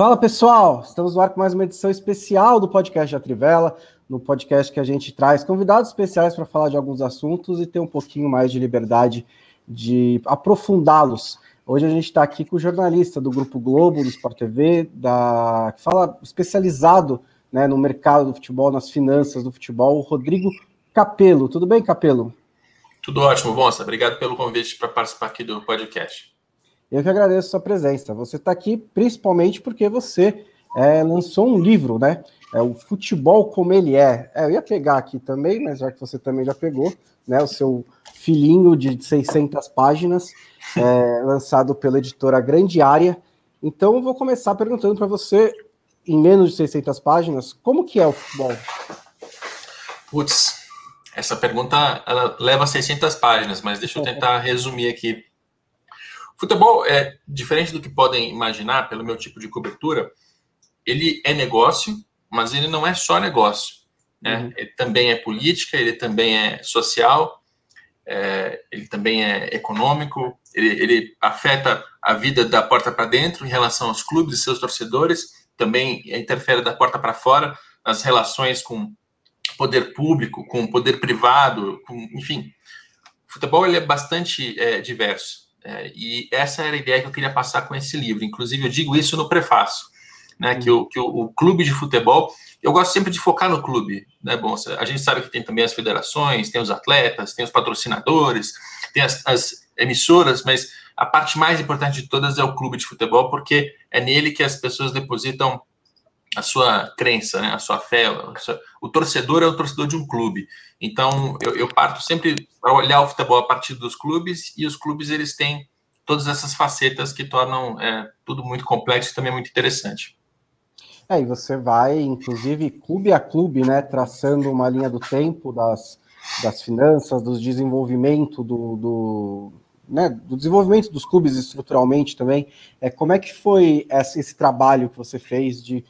Fala pessoal, estamos no ar com mais uma edição especial do podcast da Trivela, no podcast que a gente traz convidados especiais para falar de alguns assuntos e ter um pouquinho mais de liberdade de aprofundá-los. Hoje a gente está aqui com o jornalista do Grupo Globo, do Sport TV, da, que fala especializado né, no mercado do futebol, nas finanças do futebol, o Rodrigo Capelo. Tudo bem, Capelo? Tudo ótimo, Bonsa. Obrigado pelo convite para participar aqui do podcast. Eu que agradeço a sua presença. Você está aqui principalmente porque você é, lançou um livro, né? É o Futebol Como Ele É. é. Eu ia pegar aqui também, mas já que você também já pegou, né? O seu filhinho de 600 páginas, é, lançado pela editora Grande Área. Então, eu vou começar perguntando para você, em menos de 600 páginas, como que é o futebol? Putz, essa pergunta ela leva 600 páginas, mas deixa eu tentar resumir aqui Futebol é diferente do que podem imaginar pelo meu tipo de cobertura. Ele é negócio, mas ele não é só negócio. Né? Uhum. Ele também é política, ele também é social, é, ele também é econômico, ele, ele, afeta a vida da porta para dentro em relação aos clubes e seus torcedores, também interfere da porta para fora nas relações com poder público, com poder privado, com, enfim. O futebol ele é bastante é, diverso. É, e essa era a ideia que eu queria passar com esse livro. Inclusive, eu digo isso no prefácio, né? Que, o, que o, o, clube de futebol, eu gosto sempre de focar no clube, né? Bom, a gente sabe que tem também as federações, tem os atletas, tem os patrocinadores, tem as, as emissoras, mas a parte mais importante de todas é o clube de futebol, porque é nele que as pessoas depositam a sua crença, né, a sua fé. O torcedor é o torcedor de um clube. Então, eu, eu parto sempre para olhar o futebol a partir dos clubes, e os clubes eles têm todas essas facetas que tornam é, tudo muito complexo e também muito interessante. É, e você vai, inclusive, clube a clube, né, traçando uma linha do tempo das, das finanças, do desenvolvimento do, do, né, do desenvolvimento dos clubes estruturalmente também. É, como é que foi esse, esse trabalho que você fez de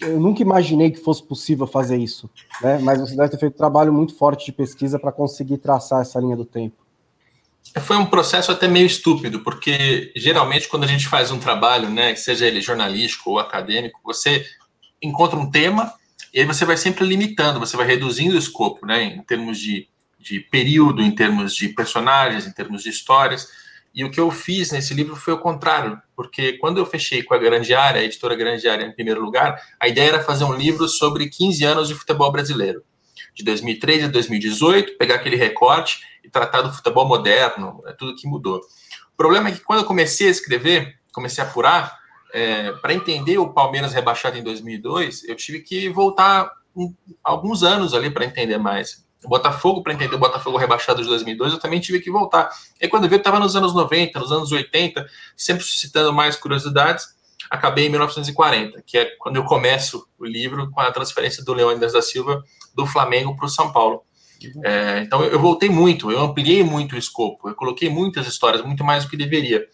eu nunca imaginei que fosse possível fazer isso, né? Mas você deve ter feito um trabalho muito forte de pesquisa para conseguir traçar essa linha do tempo. Foi um processo até meio estúpido, porque geralmente quando a gente faz um trabalho, né, seja ele jornalístico ou acadêmico, você encontra um tema e aí você vai sempre limitando, você vai reduzindo o escopo, né, em termos de, de período, em termos de personagens, em termos de histórias. E o que eu fiz nesse livro foi o contrário, porque quando eu fechei com a Grande Área, a editora Grande Área em primeiro lugar, a ideia era fazer um livro sobre 15 anos de futebol brasileiro, de 2003 a 2018, pegar aquele recorte e tratar do futebol moderno, é tudo que mudou. O problema é que quando eu comecei a escrever, comecei a apurar, é, para entender o Palmeiras rebaixado em 2002, eu tive que voltar um, alguns anos ali para entender mais o Botafogo, para entender o Botafogo rebaixado de 2002, eu também tive que voltar. E quando eu vi, eu estava nos anos 90, nos anos 80, sempre suscitando mais curiosidades. Acabei em 1940, que é quando eu começo o livro com a transferência do Leônidas da Silva do Flamengo para o São Paulo. É, então eu voltei muito, eu ampliei muito o escopo, eu coloquei muitas histórias, muito mais do que deveria.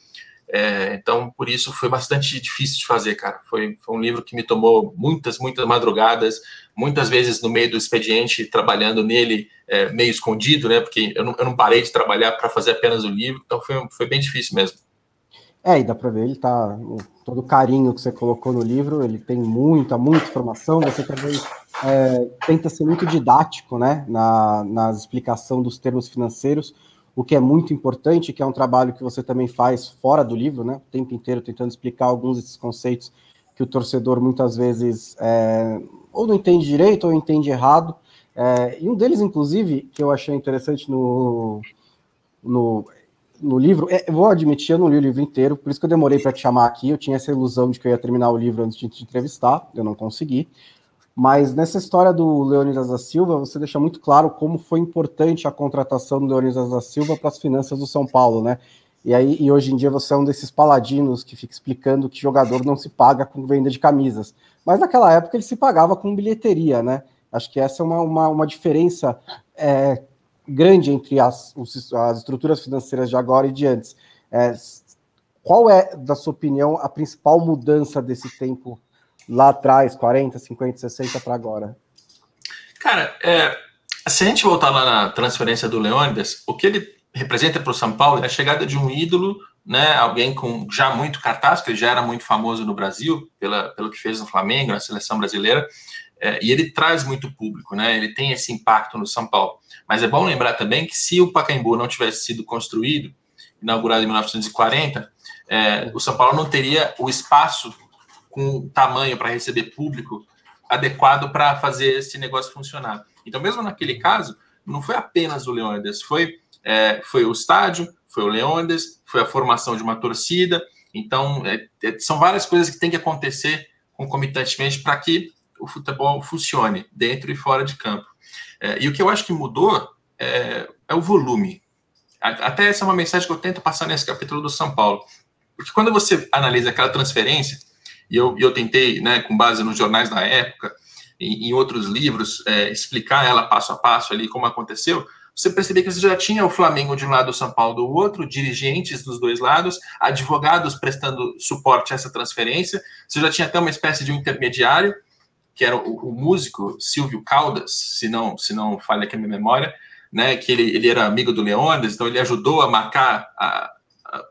É, então, por isso foi bastante difícil de fazer, cara. Foi, foi, um livro que me tomou muitas, muitas madrugadas, muitas vezes no meio do expediente, trabalhando nele é, meio escondido, né? Porque eu não, eu não parei de trabalhar para fazer apenas o livro, então foi, foi bem difícil mesmo. É, e dá para ver, ele tá. Todo o carinho que você colocou no livro, ele tem muita, muita informação. Você também é, tenta ser muito didático, né? Na, na explicação dos termos financeiros o que é muito importante, que é um trabalho que você também faz fora do livro, né? O tempo inteiro tentando explicar alguns desses conceitos que o torcedor muitas vezes é, ou não entende direito ou entende errado. É, e um deles, inclusive, que eu achei interessante no, no, no livro, é, vou admitir, eu não li o livro inteiro, por isso que eu demorei para te chamar aqui. Eu tinha essa ilusão de que eu ia terminar o livro antes de te entrevistar, eu não consegui. Mas nessa história do Leonidas da Silva, você deixa muito claro como foi importante a contratação do Leonidas da Silva para as finanças do São Paulo, né? E aí, e hoje em dia você é um desses paladinos que fica explicando que jogador não se paga com venda de camisas. Mas naquela época ele se pagava com bilheteria, né? Acho que essa é uma, uma, uma diferença é, grande entre as, as estruturas financeiras de agora e de antes. É, qual é, da sua opinião, a principal mudança desse tempo lá atrás, 40, 50, 60 para agora? Cara, é, se a gente voltar lá na transferência do Leônidas, o que ele representa para o São Paulo é a chegada de um ídolo né? Alguém com já muito cartaz, que ele já era muito famoso no Brasil pela, pelo que fez no Flamengo, na seleção brasileira, é, e ele traz muito público, né? Ele tem esse impacto no São Paulo. Mas é bom lembrar também que se o Pacaembu não tivesse sido construído, inaugurado em 1940, é, o São Paulo não teria o espaço com tamanho para receber público adequado para fazer esse negócio funcionar. Então, mesmo naquele caso, não foi apenas o Leônidas, foi, é, foi o estádio, foi o Leônidas, foi a formação de uma torcida. Então, é, é são várias coisas que têm que acontecer concomitantemente para que o futebol funcione dentro e fora de campo. É, e o que eu acho que mudou é, é o volume. Até essa é uma mensagem que eu tento passar nesse capítulo do São Paulo. Porque quando você analisa aquela transferência, e eu, eu tentei, né, com base nos jornais da época, em, em outros livros, é, explicar ela passo a passo ali como aconteceu, você percebeu que você já tinha o Flamengo de um lado, o São Paulo do outro, dirigentes dos dois lados, advogados prestando suporte a essa transferência, você já tinha até uma espécie de um intermediário, que era o, o músico Silvio Caldas, se não, se não falha aqui a minha memória, né, que ele, ele era amigo do Leônidas, então ele ajudou a marcar a,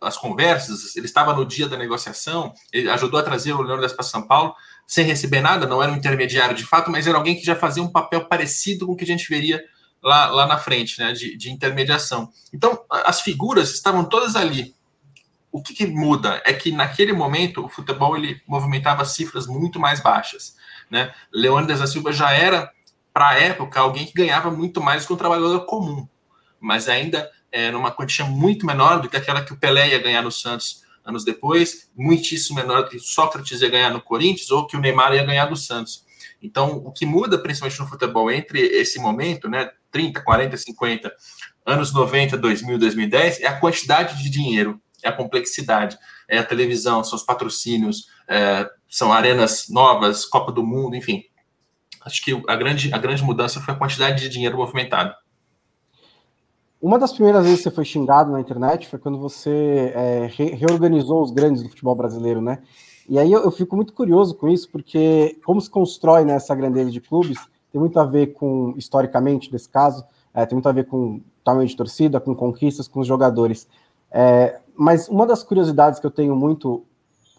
as conversas, ele estava no dia da negociação, ele ajudou a trazer o Leônidas para São Paulo, sem receber nada, não era um intermediário de fato, mas era alguém que já fazia um papel parecido com o que a gente veria lá, lá na frente, né, de, de intermediação. Então, as figuras estavam todas ali. O que, que, muda é que naquele momento o futebol ele movimentava cifras muito mais baixas. Né? Leônidas da Silva já era, para a época, alguém que ganhava muito mais que um trabalhador comum, mas ainda é, numa quantia muito menor do que aquela que o Pelé ia ganhar no Santos anos depois, muitíssimo menor do que Sócrates ia ganhar no Corinthians ou que o Neymar ia ganhar do Santos. Então, o que muda principalmente no futebol entre esse momento, né, 30, 40, 50, anos 90, 2000, 2010, é a quantidade de dinheiro, é a complexidade, é a televisão, são os patrocínios, é, são arenas novas, Copa do Mundo, enfim. Acho que a grande, a grande mudança foi a quantidade de dinheiro movimentado. Uma das primeiras vezes que você foi xingado na internet foi quando você é, re reorganizou os grandes do futebol brasileiro, né? E aí eu, eu, fico muito curioso com isso, porque como se constrói né, essa grandeza de clubes tem muito a ver com, historicamente, nesse caso, é, tem muito a ver com tamanho de torcida, com conquistas, com os jogadores. É, mas uma das curiosidades que eu tenho muito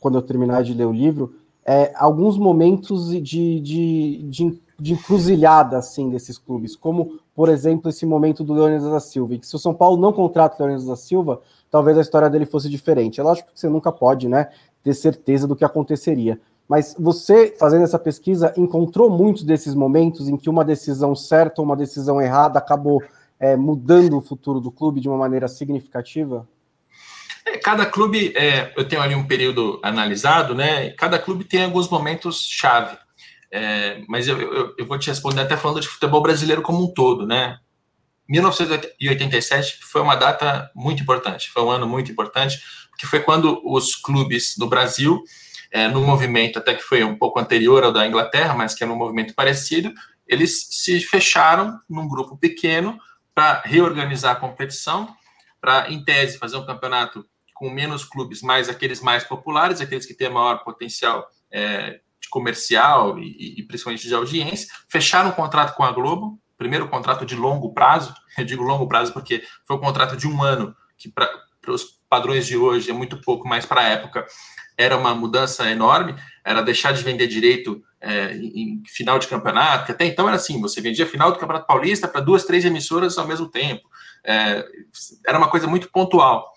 quando eu terminar de ler o livro é alguns momentos de, de, de, de encruzilhada assim, desses clubes, como por exemplo, esse momento do Leônidas da Silva, e que se o São Paulo não contrata o Leônidas da Silva, talvez a história dele fosse diferente. É lógico que você nunca pode, né, ter certeza do que aconteceria. Mas você, fazendo essa pesquisa, encontrou muitos desses momentos em que uma decisão certa ou uma decisão errada acabou é, mudando o futuro do clube de uma maneira significativa? É, cada clube, é, eu tenho ali um período analisado, né? Cada clube tem alguns momentos chave. É, mas eu, eu, eu, vou te responder até falando de futebol brasileiro como um todo, né? 1987 foi uma data muito importante, foi um ano muito importante, porque foi quando os clubes do Brasil, é, no movimento até que foi um pouco anterior ao da Inglaterra, mas que é um movimento parecido, eles se fecharam num grupo pequeno para reorganizar a competição, para, em tese, fazer um campeonato com menos clubes, mais aqueles mais populares, aqueles que têm maior potencial é, comercial e, e, principalmente de audiência, fecharam um contrato com a Globo, primeiro contrato de longo prazo, eu digo longo prazo porque foi um contrato de um ano, que para os padrões de hoje é muito pouco, mas para a época era uma mudança enorme, era deixar de vender direito é, em final de campeonato, que até então era assim, você vendia final do Campeonato Paulista para duas, três emissoras ao mesmo tempo, é, era uma coisa muito pontual.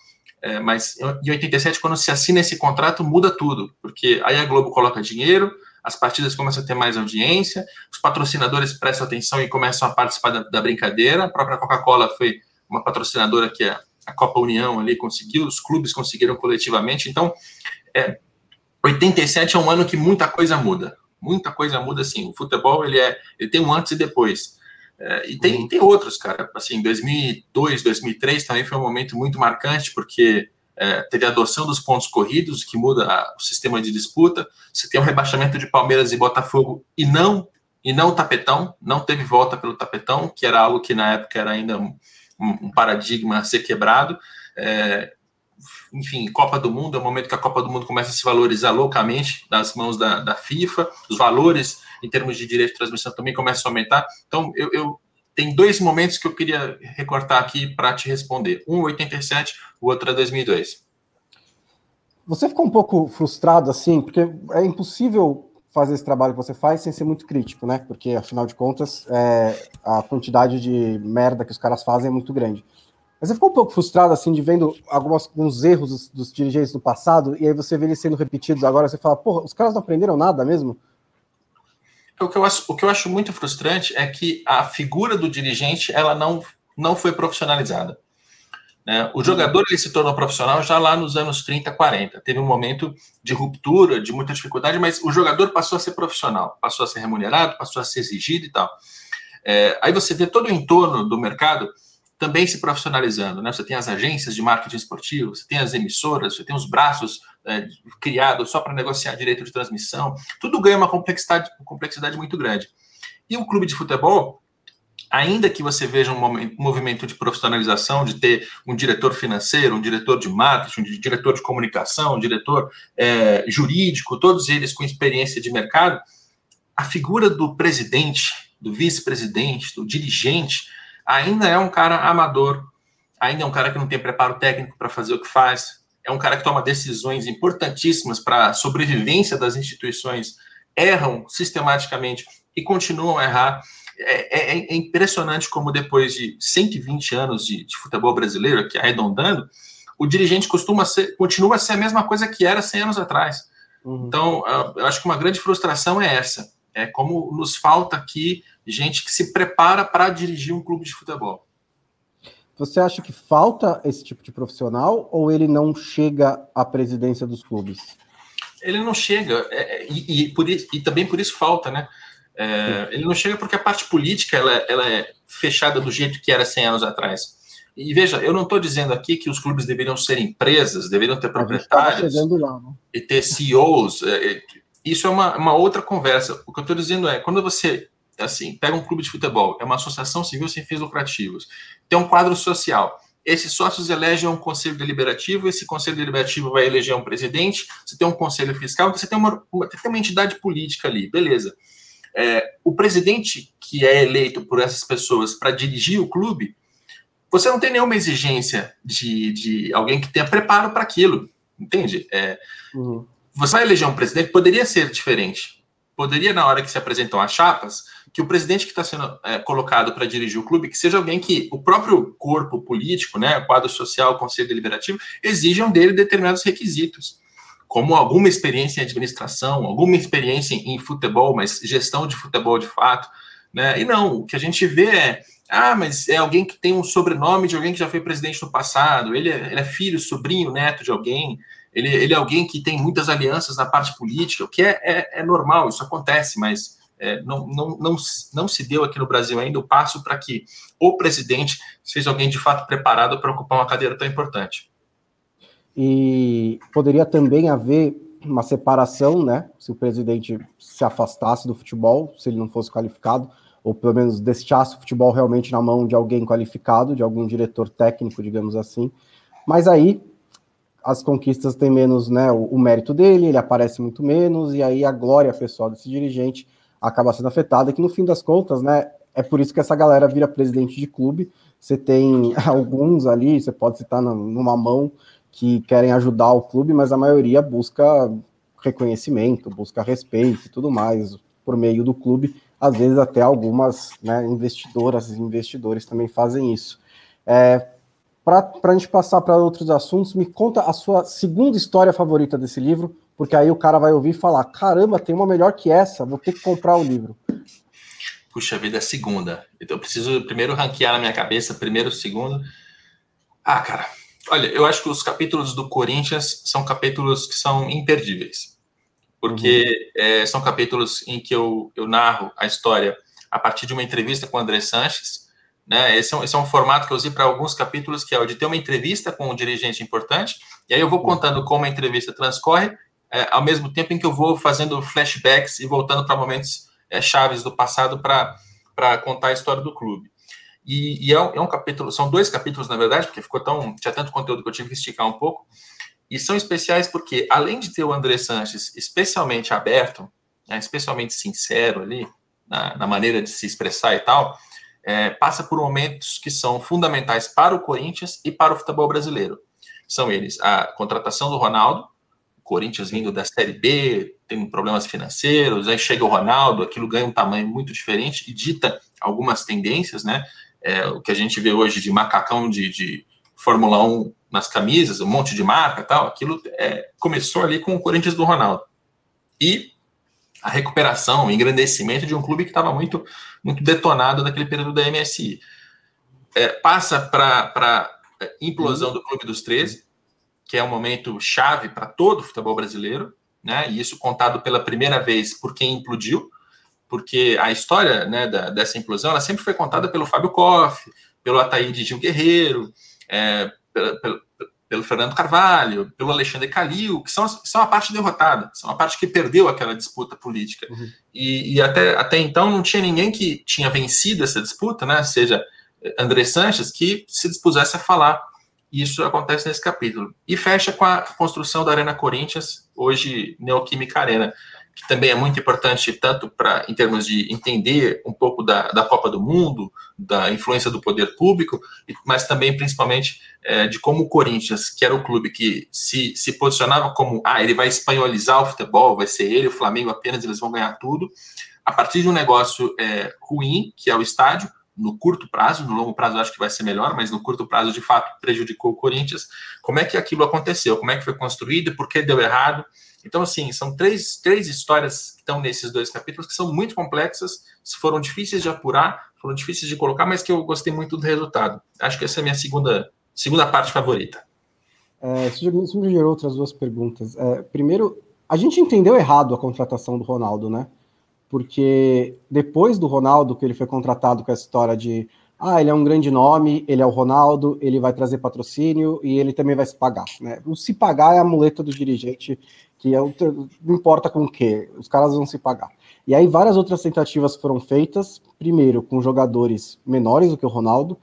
É, mas em 87, quando se assina esse contrato, muda tudo, porque aí a Globo coloca dinheiro, as partidas começam a ter mais audiência, os patrocinadores prestam atenção e começam a participar da, da brincadeira. A própria Coca-Cola foi uma patrocinadora que a, a, Copa União ali conseguiu, os clubes conseguiram coletivamente. Então, é, 87 é um ano que muita coisa muda. Muita coisa muda, assim. O futebol, ele, é, ele tem um antes e depois. É, e tem, uhum. tem outros, cara. Assim, 2002, 2003 também foi um momento muito marcante, porque é, teve a adoção dos pontos corridos, que muda a, o sistema de disputa. Você tem um rebaixamento de Palmeiras e Botafogo e não e não o tapetão, não teve volta pelo tapetão, que era algo que na época era ainda um, um paradigma a ser quebrado. É, enfim, Copa do Mundo é o momento que a Copa do Mundo começa a se valorizar loucamente nas mãos da, da FIFA, os valores em termos de direito de transmissão também começam a aumentar. Então, eu, eu tem dois momentos que eu queria recortar aqui para te responder. Um 87, o outro é 2002. Você ficou um pouco frustrado assim, porque é impossível fazer esse trabalho que você faz sem ser muito crítico, né? Porque afinal de contas, é, a quantidade de merda que os caras fazem é muito grande. Mas você ficou um pouco frustrado assim de vendo alguns, alguns erros dos, dos, dirigentes do passado e aí você vê eles sendo repetidos agora, você fala, porra, os caras não aprenderam nada mesmo? O que, eu acho, o que eu acho muito frustrante é que a figura do dirigente ela não, não foi profissionalizada. Né? O jogador ele se tornou profissional já lá nos anos 30, 40. Teve um momento de ruptura, de muita dificuldade, mas o jogador passou a ser profissional, passou a ser remunerado, passou a ser exigido e tal. É, aí você vê todo o entorno do mercado também se profissionalizando. Né? Você tem as agências de marketing esportivo, você tem as emissoras, você tem os braços é, criados só para negociar direito de transmissão. Tudo ganha uma complexidade, complexidade muito grande. E o clube de futebol ainda que você veja um movimento de profissionalização, de ter um diretor financeiro, um diretor de marketing, um diretor de comunicação, um diretor é, jurídico, todos eles com experiência de mercado, a figura do presidente, do vice-presidente, do dirigente, ainda é um cara amador, ainda é um cara que não tem preparo técnico para fazer o que faz, é um cara que toma decisões importantíssimas para a sobrevivência das instituições, erram sistematicamente e continuam a errar. É, é, é, impressionante como depois de 120 anos de, de, futebol brasileiro, aqui arredondando, o dirigente costuma ser, continua a ser a mesma coisa que era 100 anos atrás. Uhum. Então, eu acho que uma grande frustração é essa. É como nos falta aqui gente que se prepara para dirigir um clube de futebol. Você acha que falta esse tipo de profissional ou ele não chega à presidência dos clubes? Ele não chega, é, é e, e, por, e também por isso falta, né? É, ele não chega porque a parte política ela, ela é fechada do jeito que era 100 anos atrás. E veja, eu não estou dizendo aqui que os clubes deveriam ser empresas, deveriam ter proprietários lá, né? e ter CEOs. É, é, isso é uma, uma outra conversa. O que eu estou dizendo é, quando você assim pega um clube de futebol, é uma associação civil sem fins lucrativos, tem um quadro social. Esses sócios elegem um conselho deliberativo, esse conselho deliberativo vai eleger um presidente, você tem um conselho fiscal, você tem uma, uma, tem uma entidade política ali, beleza. É, o presidente que é eleito por essas pessoas para dirigir o clube, você não tem nenhuma exigência de, de alguém que tenha preparo para aquilo, entende? É, uhum. Você vai eleger um presidente, poderia ser diferente. Poderia, na hora que se apresentam as chapas, que o presidente que está sendo é, colocado para dirigir o clube, que seja alguém que o próprio corpo político, né, quadro social, conselho deliberativo, exijam dele determinados requisitos como alguma experiência em administração, alguma experiência em futebol, mas gestão de futebol de fato, né? E não, o que a gente vê é, ah, mas é alguém que tem um sobrenome de alguém que já foi presidente no passado, ele é, ele é filho, sobrinho, neto de alguém, ele, ele, é alguém que tem muitas alianças na parte política, o que é, é, é normal, isso acontece, mas é, não, não, não, não se deu aqui no Brasil ainda o passo para que o presidente seja alguém de fato preparado para ocupar uma cadeira tão importante. E poderia também haver uma separação, né? Se o presidente se afastasse do futebol, se ele não fosse qualificado, ou pelo menos deixasse o futebol realmente na mão de alguém qualificado, de algum diretor técnico, digamos assim. Mas aí as conquistas têm menos, né? O, o mérito dele, ele aparece muito menos, e aí a glória pessoal desse dirigente acaba sendo afetada, que no fim das contas, né? É por isso que essa galera vira presidente de clube. Você tem alguns ali, você pode citar numa mão que querem ajudar o clube, mas a maioria busca reconhecimento, busca respeito e tudo mais por meio do clube. Às vezes até algumas né, investidoras e investidores também fazem isso. É, para a gente passar para outros assuntos, me conta a sua segunda história favorita desse livro, porque aí o cara vai ouvir e falar: caramba, tem uma melhor que essa, vou ter que comprar o livro. Puxa vida, é segunda. Então eu preciso primeiro ranquear na minha cabeça, primeiro, segundo. Ah, cara, Olha, eu acho que os capítulos do Corinthians são capítulos que são imperdíveis, porque uhum. é, são capítulos em que eu, eu narro a história a partir de uma entrevista com o André Sanches. Né? Esse, é um, esse é um formato que eu usei para alguns capítulos, que é o de ter uma entrevista com um dirigente importante, e aí eu vou uhum. contando como a entrevista transcorre, é, ao mesmo tempo em que eu vou fazendo flashbacks e voltando para momentos é, chaves do passado para contar a história do clube. E, e é, um, é, um, capítulo, são dois capítulos, na verdade, porque ficou tão. tinha tanto conteúdo que eu tive que esticar um pouco. E são especiais porque, além de ter o André Sanches especialmente aberto, né, especialmente sincero ali, na, na, maneira de se expressar e tal, é, passa por momentos que são fundamentais para o Corinthians e para o futebol brasileiro. São eles a contratação do Ronaldo, Corinthians vindo da Série B, tem problemas financeiros, aí chega o Ronaldo, aquilo ganha um tamanho muito diferente e dita algumas tendências, né? É, o que a gente vê hoje de macacão de, de Fórmula 1 nas camisas, um monte de marca tal, aquilo é, começou ali com o Corinthians do Ronaldo. E a recuperação, o engrandecimento de um clube que estava muito, muito detonado naquele período da MSI. É, passa para a implosão do Clube dos 13, que é um momento chave para todo o futebol brasileiro, né? E isso contado pela primeira vez por quem implodiu, porque a história né, da, dessa implosão ela sempre foi contada pelo Fábio Koff, pelo Ataíde Gil Guerreiro, é, pelo, pelo, pelo, Fernando Carvalho, pelo Alexandre Calil, que são, são a parte derrotada, são a parte que perdeu aquela disputa política. Uhum. E, e, até, até então não tinha ninguém que tinha vencido essa disputa, né? Seja André Sanches, que se dispusesse a falar isso acontece nesse capítulo. E fecha com a construção da Arena Corinthians, hoje Neoquímica Arena, que também é muito importante, tanto para em termos de entender um pouco da, da Copa do Mundo, da influência do poder público, mas também, principalmente, é, de como o Corinthians, que era o clube que se, se posicionava como, ah, ele vai espanholizar o futebol, vai ser ele, o Flamengo apenas, eles vão ganhar tudo, a partir de um negócio é, ruim, que é o estádio, no curto prazo, no longo prazo acho que vai ser melhor, mas no curto prazo de fato prejudicou o Corinthians. Como é que aquilo aconteceu? Como é que foi construído? Por que deu errado? Então, assim, são três, três histórias que estão nesses dois capítulos que são muito complexas, foram difíceis de apurar, foram difíceis de colocar, mas que eu gostei muito do resultado. Acho que essa é a minha segunda, segunda parte favorita. É, isso, me gerou outras duas perguntas. É, primeiro, a gente entendeu errado a contratação do Ronaldo, né? Porque depois do Ronaldo, que ele foi contratado com essa história de ah, ele é um grande nome, ele é o Ronaldo, ele vai trazer patrocínio e ele também vai se pagar. Né? O se pagar é a muleta do dirigente, que é o, não importa com o que, os caras vão se pagar. E aí várias outras tentativas foram feitas, primeiro com jogadores menores do que o Ronaldo,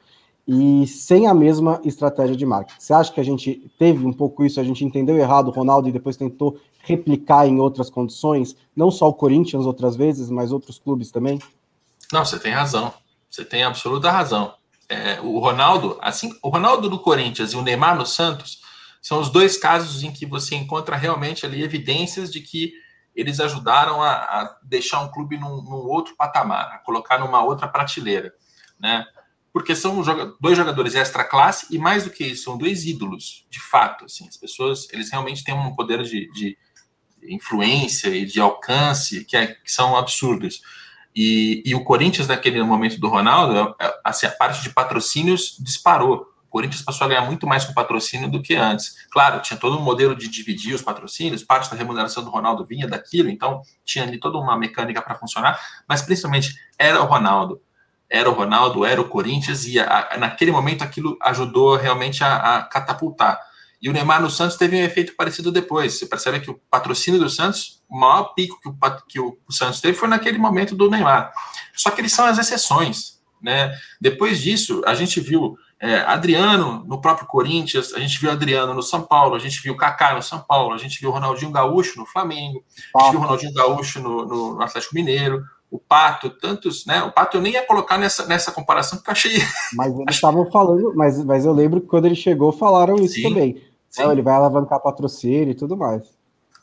e sem a mesma estratégia de marketing. Você acha que a gente teve um pouco isso, a gente entendeu errado o Ronaldo e depois tentou replicar em outras condições, não só o Corinthians outras vezes, mas outros clubes também? Não, você tem razão. Você tem absoluta razão. É, o Ronaldo, assim, o Ronaldo do Corinthians e o Neymar no Santos são os dois casos em que você encontra realmente ali evidências de que eles ajudaram a, a deixar um clube num, num, outro patamar, a colocar numa outra prateleira, né? Porque são dois jogadores extra classe e mais do que isso, são dois ídolos, de fato. Assim, as pessoas, eles realmente têm um poder de, de influência e de alcance que, é, que são absurdos. E, e, o Corinthians, naquele momento do Ronaldo, é, assim, a parte de patrocínios disparou. O Corinthians passou a ganhar muito mais com patrocínio do que antes. Claro, tinha todo um modelo de dividir os patrocínios, parte da remuneração do Ronaldo vinha daquilo, então tinha ali toda uma mecânica para funcionar, mas principalmente era o Ronaldo. Era o Ronaldo, era o Corinthians, e a, naquele momento aquilo ajudou realmente a, a catapultar. E o Neymar no Santos teve um efeito parecido depois. Você percebe que o patrocínio do Santos, o maior pico que o, que o Santos teve foi naquele momento do Neymar. Só que eles são as exceções. Né? Depois disso, a gente viu é, Adriano no próprio Corinthians, a gente viu Adriano no São Paulo, a gente viu Kaká no São Paulo, a gente viu Ronaldinho Gaúcho no Flamengo, a gente viu Ronaldinho Gaúcho no, no Atlético Mineiro, o Pato, tantos, né? O Pato eu nem ia colocar nessa, nessa comparação, porque eu achei. Mas eles estavam falando, mas, mas eu lembro que quando ele chegou, falaram isso Sim. também. Então, ele vai alavancar patrocínio e tudo mais.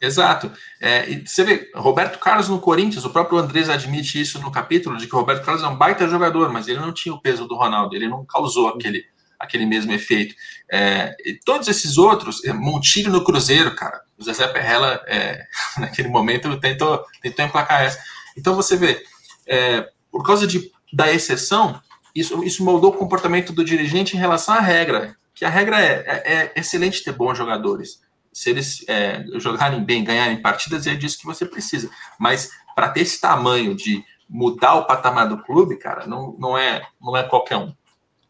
Exato. É, e você vê, Roberto Carlos no Corinthians, o próprio Andrés admite isso no capítulo, de que o Roberto Carlos é um baita jogador, mas ele não tinha o peso do Ronaldo, ele não causou aquele, aquele mesmo efeito. É, e todos esses outros, é, Montilho no Cruzeiro, cara, o Zezé Perrella, é, naquele momento, tentou, tentou emplacar essa. Então você vê, é, por causa de, da exceção, isso, isso moldou o comportamento do dirigente em relação à regra que a regra é, é, é excelente ter bons jogadores. Se eles é, jogarem bem, ganharem partidas, é disso que você precisa. Mas para ter esse tamanho de mudar o patamar do clube, cara, não, não, é, não é qualquer um.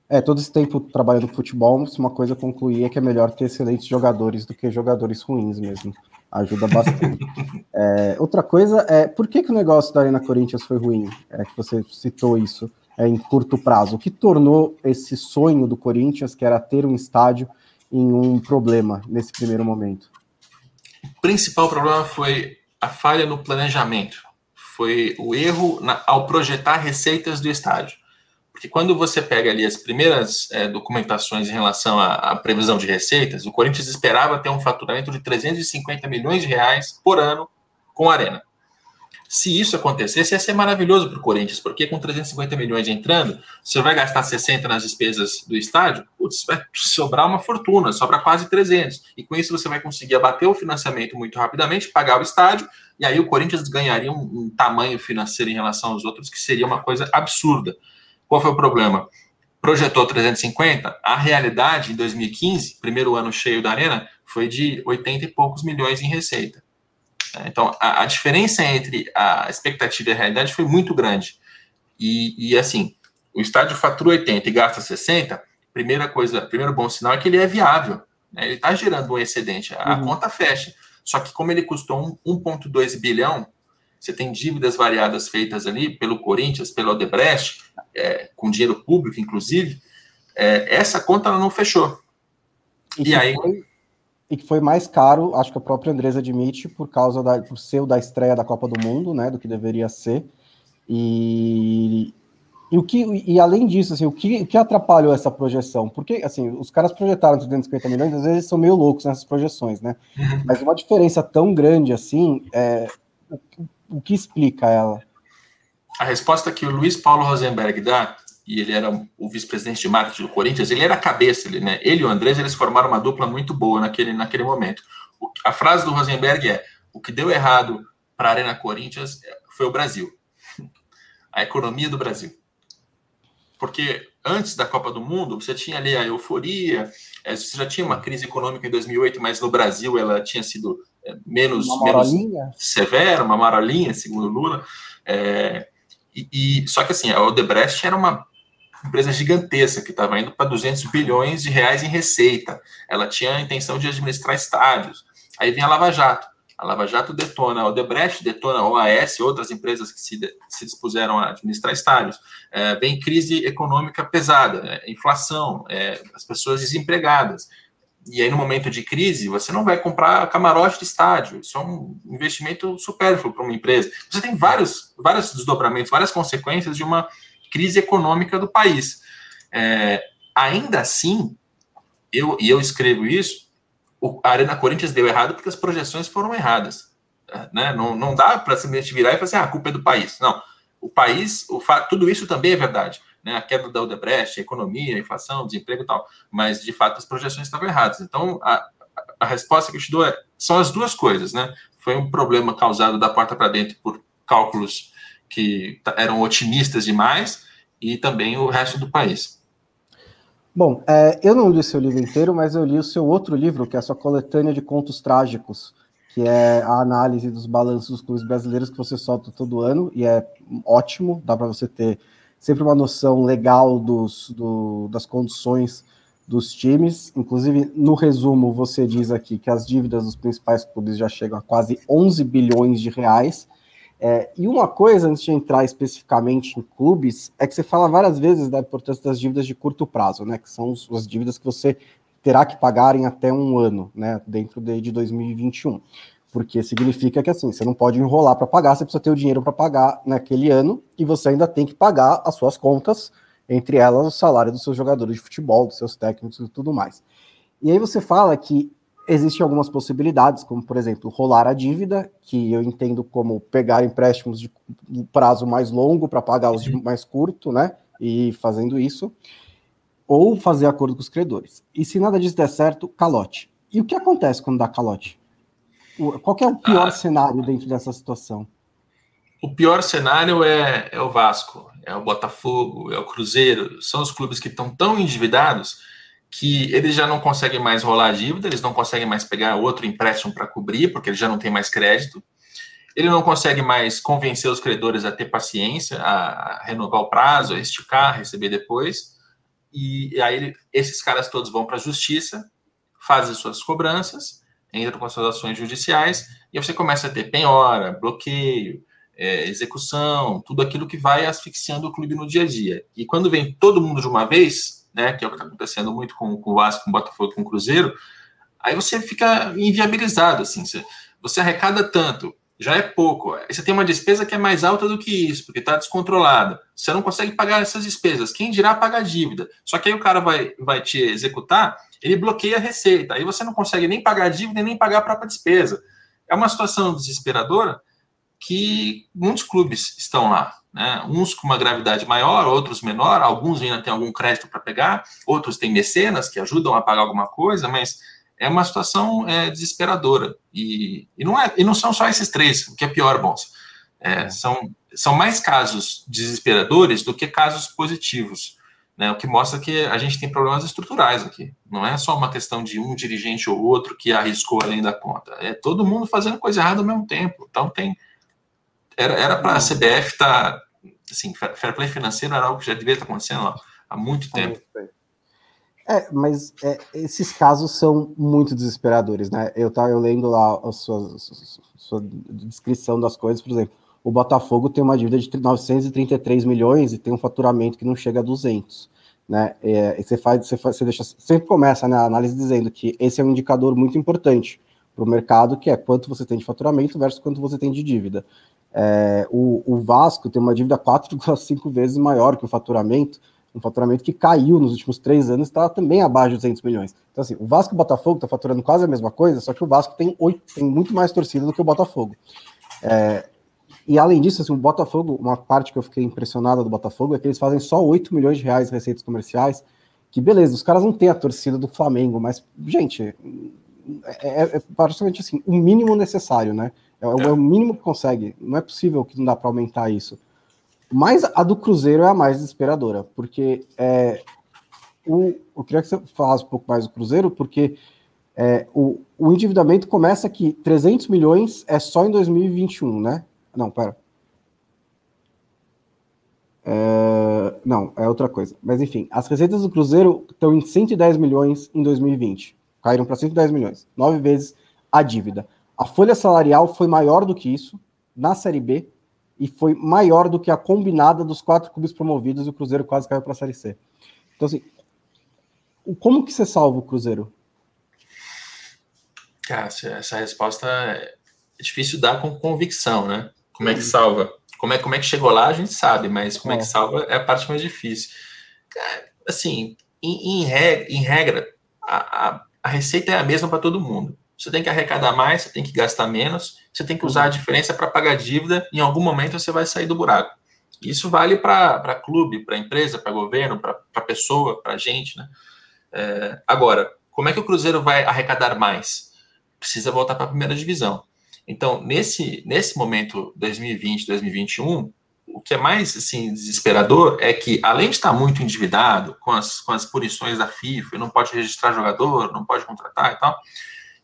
É, todo esse tempo trabalhando no futebol, uma coisa concluir é que é melhor ter excelentes jogadores do que jogadores ruins mesmo. Ajuda bastante. é, outra coisa é, por que, que o negócio da Arena Corinthians foi ruim? É que você citou isso é, em curto prazo. O que tornou esse sonho do Corinthians, que era ter um estádio, em um problema nesse primeiro momento? O principal problema foi a falha no planejamento. Foi o erro na, ao projetar receitas do estádio. Porque quando você pega ali as primeiras é, documentações em relação à, à, previsão de receitas, o Corinthians esperava ter um faturamento de 350 milhões de reais por ano com a Arena. Se isso acontecesse, ia ser maravilhoso para o Corinthians, porque com 350 milhões entrando, você vai gastar 60 nas despesas do estádio, putz, vai sobrar uma fortuna, sobra quase 300. E com isso você vai conseguir abater o financiamento muito rapidamente, pagar o estádio, e aí o Corinthians ganharia um, um tamanho financeiro em relação aos outros que seria uma coisa absurda. Qual foi o problema? Projetou 350, a realidade em 2015, primeiro ano cheio da Arena, foi de 80 e poucos milhões em receita. Né? Então, a, a, diferença entre a expectativa e a realidade foi muito grande. E, e, assim, o estádio fatura 80 e gasta 60, primeira coisa, primeiro bom sinal é que ele é viável. Né? Ele está gerando um excedente, a, uhum. conta fecha. Só que como ele custou 1,2 bilhão, você tem dívidas variadas feitas ali pelo Corinthians, pelo Odebrecht, é, com dinheiro público, inclusive, é, essa conta não fechou. E, e aí... Foi e que foi mais caro, acho que a própria Andresa admite, por causa da, por ser da estreia da Copa do Mundo, né, do que deveria ser. E, e o que e além disso, assim, o que, o que atrapalhou essa projeção? Porque assim, os caras projetaram 250 milhões, às vezes são meio loucos nessas projeções, né? Uhum. Mas uma diferença tão grande assim, é, o, que explica ela? A resposta que o Luiz Paulo Rosenberg dá e ele era o vice-presidente de marketing do Corinthians, ele era a cabeça, ele, né? Ele e o Andrés, eles formaram uma dupla muito boa naquele, naquele momento. O, a frase do Rosenberg é: o que deu errado para a Arena Corinthians foi o Brasil, a economia do Brasil. Porque antes da Copa do Mundo, você tinha ali a euforia, é, você já tinha uma crise econômica em 2008, mas no Brasil ela tinha sido menos, menos severa, uma marolinha, segundo Lula. É, e, e, só que assim, a Odebrecht era uma empresa gigantesca que estava indo para 200 bilhões de reais em receita. Ela tinha a intenção de administrar estádios. Aí vem a Lava Jato. A Lava Jato detona a Odebrecht, detona a OAS, outras empresas que se, se dispuseram a administrar estádios. É, vem crise econômica pesada, é, inflação, é, as pessoas desempregadas. E aí, no momento de crise, você não vai comprar camarote de estádio. Isso é um investimento supérfluo para uma empresa. Você tem vários, vários desdobramentos, várias consequências de uma crise econômica do país. É, ainda assim, eu, e eu escrevo isso, o, a Arena Corinthians deu errado porque as projeções foram erradas. Né? Não, não dá para simplesmente virar e falar assim, ah, a culpa é do país. Não. O país, o tudo isso também é verdade. Né? A queda da Odebrecht, a economia, a inflação, desemprego e tal. Mas, de fato, as projeções estavam erradas. Então, a, a resposta que eu te dou é, são as duas coisas. Né? Foi um problema causado da porta para dentro por cálculos que eram otimistas demais, e também o resto do país. Bom, é, eu não li seu livro inteiro, mas eu li o seu outro livro, que é a sua coletânea de contos trágicos, que é a análise dos balanços dos clubes brasileiros que você solta todo ano, e é ótimo, dá para você ter sempre uma noção legal dos, do, das condições dos times. Inclusive, no resumo, você diz aqui que as dívidas dos principais clubes já chegam a quase 11 bilhões de reais, é, e uma coisa, antes de entrar especificamente em clubes, é que você fala várias vezes da importância das dívidas de curto prazo, né? Que são as dívidas que você terá que pagar em até um ano, né? Dentro de, de 2021. Porque significa que assim, você não pode enrolar para pagar, você precisa ter o dinheiro para pagar naquele ano e você ainda tem que pagar as suas contas, entre elas o salário dos seus jogadores de futebol, dos seus técnicos e tudo mais. E aí você fala que Existem algumas possibilidades, como, por exemplo, rolar a dívida, que eu entendo como pegar empréstimos de prazo mais longo para pagar os de uhum. mais curto, né? E fazendo isso, ou fazer acordo com os credores. E se nada disso der certo, calote. E o que acontece quando dá calote? Qual é o pior ah, cenário dentro dessa situação? O pior cenário é, é o Vasco, é o Botafogo, é o Cruzeiro. São os clubes que estão tão endividados que eles já não conseguem mais rolar a dívida, eles não conseguem mais pegar outro empréstimo para cobrir, porque eles já não têm mais crédito. Ele não consegue mais convencer os credores a ter paciência, a renovar o prazo, a esticar, a receber depois. E, e aí ele, esses caras todos vão para a justiça, fazem suas cobranças, entram com suas ações judiciais, e você começa a ter penhora, bloqueio, é, execução, tudo aquilo que vai asfixiando o clube no dia a dia. E quando vem todo mundo de uma vez, né, que é o que está acontecendo muito com, com o Vasco, com o Botafogo, com o Cruzeiro, aí você fica inviabilizado, assim, você, você arrecada tanto já é pouco. Você tem uma despesa que é mais alta do que isso, porque está descontrolada. Você não consegue pagar essas despesas. Quem dirá pagar dívida? Só que aí o cara vai, vai te executar, ele bloqueia a receita. Aí você não consegue nem pagar a dívida nem pagar a própria despesa. É uma situação desesperadora que muitos clubes estão lá. Né? Uns com uma gravidade maior, outros menor, alguns ainda têm algum crédito para pegar, outros têm mecenas que ajudam a pagar alguma coisa, mas é uma situação é, desesperadora. E, e, não é, e não são só esses três, o que é pior, bons. É, são, são mais casos desesperadores do que casos positivos. Né, o que mostra que a gente tem problemas estruturais aqui. Não é só uma questão de um dirigente ou outro que arriscou além da conta. É todo mundo fazendo coisa errada ao mesmo tempo. Então tem. Era para a CBF estar. Tá, assim, fair play financeiro era algo que já devia estar acontecendo ó, há muito tempo. É, mas é, esses casos são muito desesperadores, né? Eu tava eu lendo lá a sua, sua, descrição das coisas, por exemplo, o Botafogo tem uma dívida de 933 milhões e tem um faturamento que não chega a 200, né? É, você faz, você faz, você deixa, sempre começa na análise dizendo que esse é um indicador muito importante para o mercado, que é quanto você tem de faturamento versus quanto você tem de dívida. É, o, o Vasco tem uma dívida 4,5 vezes maior que o faturamento, um faturamento que caiu nos últimos três anos, está também abaixo de 200 milhões. Então, assim, o Vasco e o Botafogo está faturando quase a mesma coisa, só que o Vasco tem, oito, tem muito mais torcida do que o Botafogo. É, e além disso, assim, o Botafogo, uma parte que eu fiquei impressionada do Botafogo é que eles fazem só 8 milhões de reais de receitas comerciais, que beleza, os caras não têm a torcida do Flamengo, mas, gente, é, é, é praticamente assim, o mínimo necessário, né? É, é, o mínimo que consegue. Não é possível que não dá para aumentar isso. Mas a do Cruzeiro é a mais desesperadora, porque é, o, eu queria que você falasse um pouco mais do Cruzeiro, porque é, o, o endividamento começa aqui, 300 milhões é só em 2021, né? Não, pera. É, não, é outra coisa. Mas enfim, as receitas do Cruzeiro estão em 110 milhões em 2020. Caíram para 110 milhões, nove vezes a dívida. A folha salarial foi maior do que isso na Série B e foi maior do que a combinada dos quatro clubes promovidos e o Cruzeiro quase caiu para a Série C. Então, assim, como que você salva o Cruzeiro? Cara, essa resposta é difícil dar com convicção, né? Como é que salva? Como é, como é que chegou lá, a gente sabe, mas como é, é que salva é a parte mais difícil. Cara, assim, em, em regra, em regra a, a, a receita é a mesma para todo mundo. Você tem que arrecadar mais, você tem que gastar menos, você tem que usar a uhum. diferença para pagar dívida, em algum momento você vai sair do buraco. Isso vale para clube, para empresa, para governo, para pessoa, para gente. Né? É, agora, como é que o Cruzeiro vai arrecadar mais? Precisa voltar para a primeira divisão. Então, nesse, nesse momento 2020, 2021, o que é mais assim, desesperador é que, além de estar muito endividado com as, com as punições da FIFA, não pode registrar jogador, não pode contratar e tal,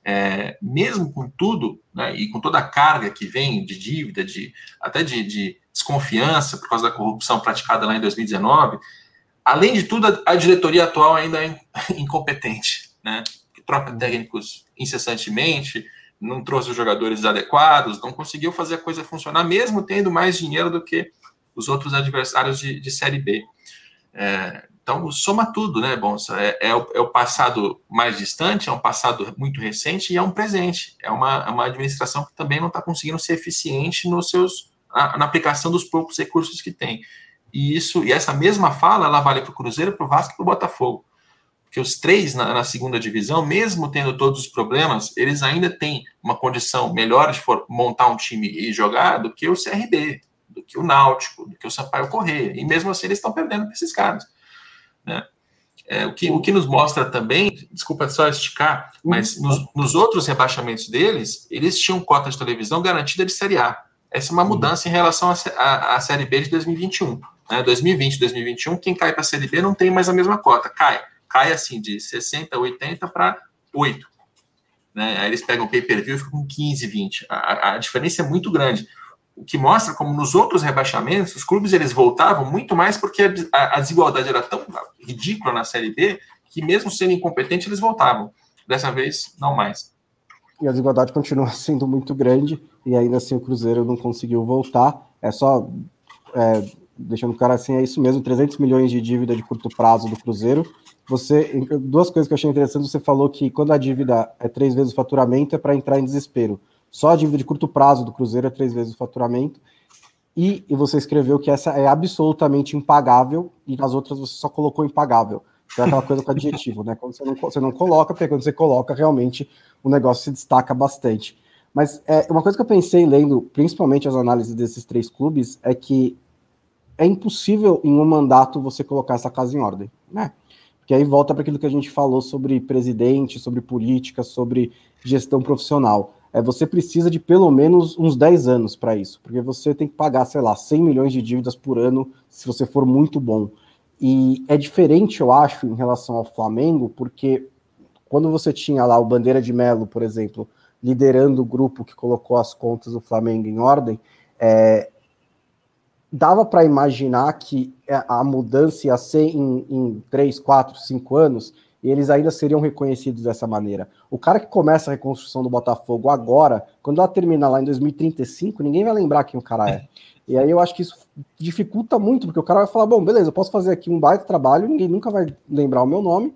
é, mesmo com tudo, né, e com toda a carga que vem de dívida, de, até de, de, desconfiança por causa da corrupção praticada lá em 2019, além de tudo, a, a diretoria atual ainda é incompetente, né, que troca técnicos incessantemente, não trouxe os jogadores adequados, não conseguiu fazer a coisa funcionar, mesmo tendo mais dinheiro do que os outros adversários de, de Série B. É, então, soma tudo, né, Bonsa? É, é, o, é, o, passado mais distante, é um passado muito recente e é um presente. É uma, é uma administração que também não está conseguindo ser eficiente nos seus, na, na, aplicação dos poucos recursos que tem. E isso e essa mesma fala, ela vale para o Cruzeiro, para o Vasco e para o Botafogo. Porque os três na, na, segunda divisão, mesmo tendo todos os problemas, eles ainda têm uma condição melhor de for, montar um time e jogar do que o CRB, do que o Náutico, do que o Sampaio Correia. E mesmo assim eles estão perdendo para esses caras. Né? É, o, que, o que nos mostra também, desculpa só esticar, mas uhum. nos, nos, outros rebaixamentos deles, eles tinham cota de televisão garantida de Série A. Essa é uma uhum. mudança em relação à Série B de 2021. Né? 2020, 2021, quem cai para a Série B não tem mais a mesma cota, cai. Cai assim de 60, 80 para 8. Né? Aí eles pegam o pay-per-view e ficam com 15, 20. A, a diferença é muito grande o que mostra como nos outros rebaixamentos, os clubes eles voltavam muito mais porque a, desigualdade era tão ridícula na Série B que mesmo sendo incompetente eles voltavam. Dessa vez, não mais. E a desigualdade continua sendo muito grande e ainda assim o Cruzeiro não conseguiu voltar. É só, é, deixando o cara assim, é isso mesmo, 300 milhões de dívida de curto prazo do Cruzeiro. Você, duas coisas que eu achei interessantes, você falou que quando a dívida é três vezes o faturamento é para entrar em desespero. Só a dívida de curto prazo do Cruzeiro é três vezes o faturamento. E, e você escreveu que essa é absolutamente impagável e nas outras você só colocou impagável. Então é aquela coisa com adjetivo, né? Quando você não, você não coloca, porque quando você coloca, realmente o negócio se destaca bastante. Mas é, uma coisa que eu pensei lendo, principalmente as análises desses três clubes, é que é impossível em um mandato você colocar essa casa em ordem, né? Porque aí volta para aquilo que a gente falou sobre presidente, sobre política, sobre gestão profissional. É, você precisa de pelo menos uns 10 anos para isso, porque você tem que pagar, sei lá, 100 milhões de dívidas por ano se você for muito bom. E é diferente, eu acho, em relação ao Flamengo, porque quando você tinha lá o Bandeira de Melo, por exemplo, liderando o grupo que colocou as contas do Flamengo em ordem, é, dava para imaginar que a mudança ia ser em, em 3, 4, 5 anos e eles ainda seriam reconhecidos dessa maneira. O cara que começa a reconstrução do Botafogo agora, quando ela termina lá em 2035, ninguém vai lembrar quem o cara é. E aí eu acho que isso dificulta muito, porque o cara vai falar: bom, beleza, eu posso fazer aqui um baita trabalho, ninguém nunca vai lembrar o meu nome.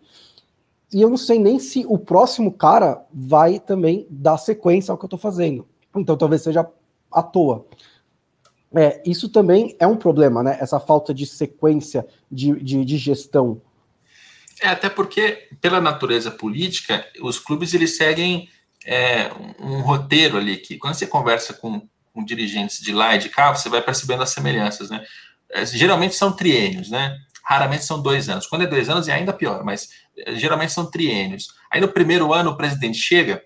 E eu não sei nem se o próximo cara vai também dar sequência ao que eu estou fazendo. Então talvez seja à toa. É, isso também é um problema, né? Essa falta de sequência de, de, de, gestão. É, até porque, pela natureza política, os clubes eles seguem é, um roteiro ali que, quando você conversa com, com, dirigentes de lá e de cá, você vai percebendo as semelhanças, né? É, geralmente são triênios, né? Raramente são dois anos. Quando é dois anos é ainda pior, mas é, geralmente são triênios. Aí no primeiro ano o presidente chega,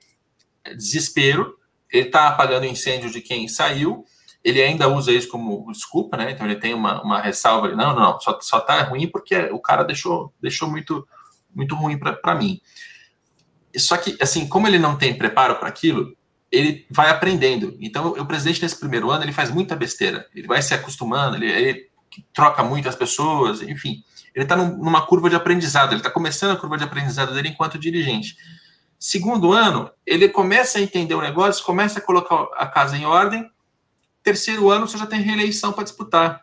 é desespero, ele está apagando o incêndio de quem saiu, ele ainda usa isso como desculpa, né? Então ele tem uma, uma ressalva, não, não, não, só, só tá ruim porque o cara deixou, deixou muito, muito ruim para mim. Só que, assim, como ele não tem preparo para aquilo, ele vai aprendendo. Então, o presidente nesse primeiro ano ele faz muita besteira. Ele vai se acostumando, ele, ele troca muito as pessoas, enfim. Ele está num, numa curva de aprendizado. Ele está começando a curva de aprendizado dele enquanto dirigente. Segundo ano, ele começa a entender o negócio, começa a colocar a casa em ordem terceiro ano você já tem reeleição para disputar.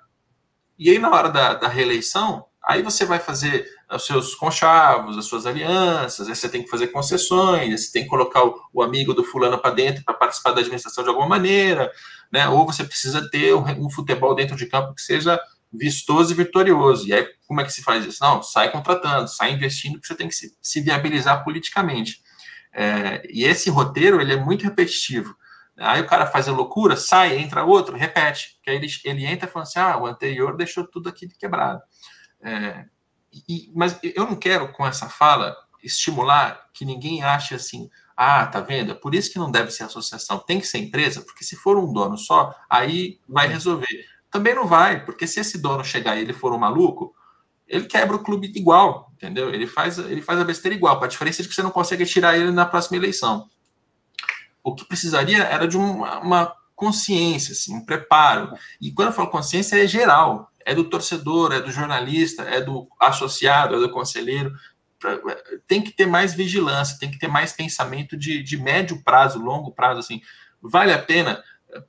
E aí, na hora da, da, reeleição, aí você vai fazer os seus conchavos, as suas alianças, aí você tem que fazer concessões, você tem que colocar o, o amigo do fulano para dentro para participar da administração de alguma maneira, né? ou você precisa ter um, um futebol dentro de campo que seja vistoso e vitorioso. E aí, como é que se faz isso? Não, sai contratando, sai investindo, porque você tem que se, se viabilizar politicamente. É, e esse roteiro ele é muito repetitivo. Aí o cara faz a loucura, sai, entra outro, repete. Que aí ele, ele entra falando assim: ah, o anterior deixou tudo aqui quebrado. É, e, mas eu não quero, com essa fala, estimular que ninguém ache assim, ah, tá vendo? É por isso que não deve ser associação, tem que ser empresa, porque se for um dono só, aí vai resolver. Também não vai, porque se esse dono chegar e ele for um maluco, ele quebra o clube igual, entendeu? Ele faz, ele faz a besteira igual, com a diferença de que você não consegue tirar ele na próxima eleição o que precisaria era de uma, uma consciência, assim, um preparo. E quando eu falo consciência, é geral. É do torcedor, é do jornalista, é do associado, é do conselheiro. Tem que ter mais vigilância, tem que ter mais pensamento de, de médio prazo, longo prazo. Assim, vale a pena.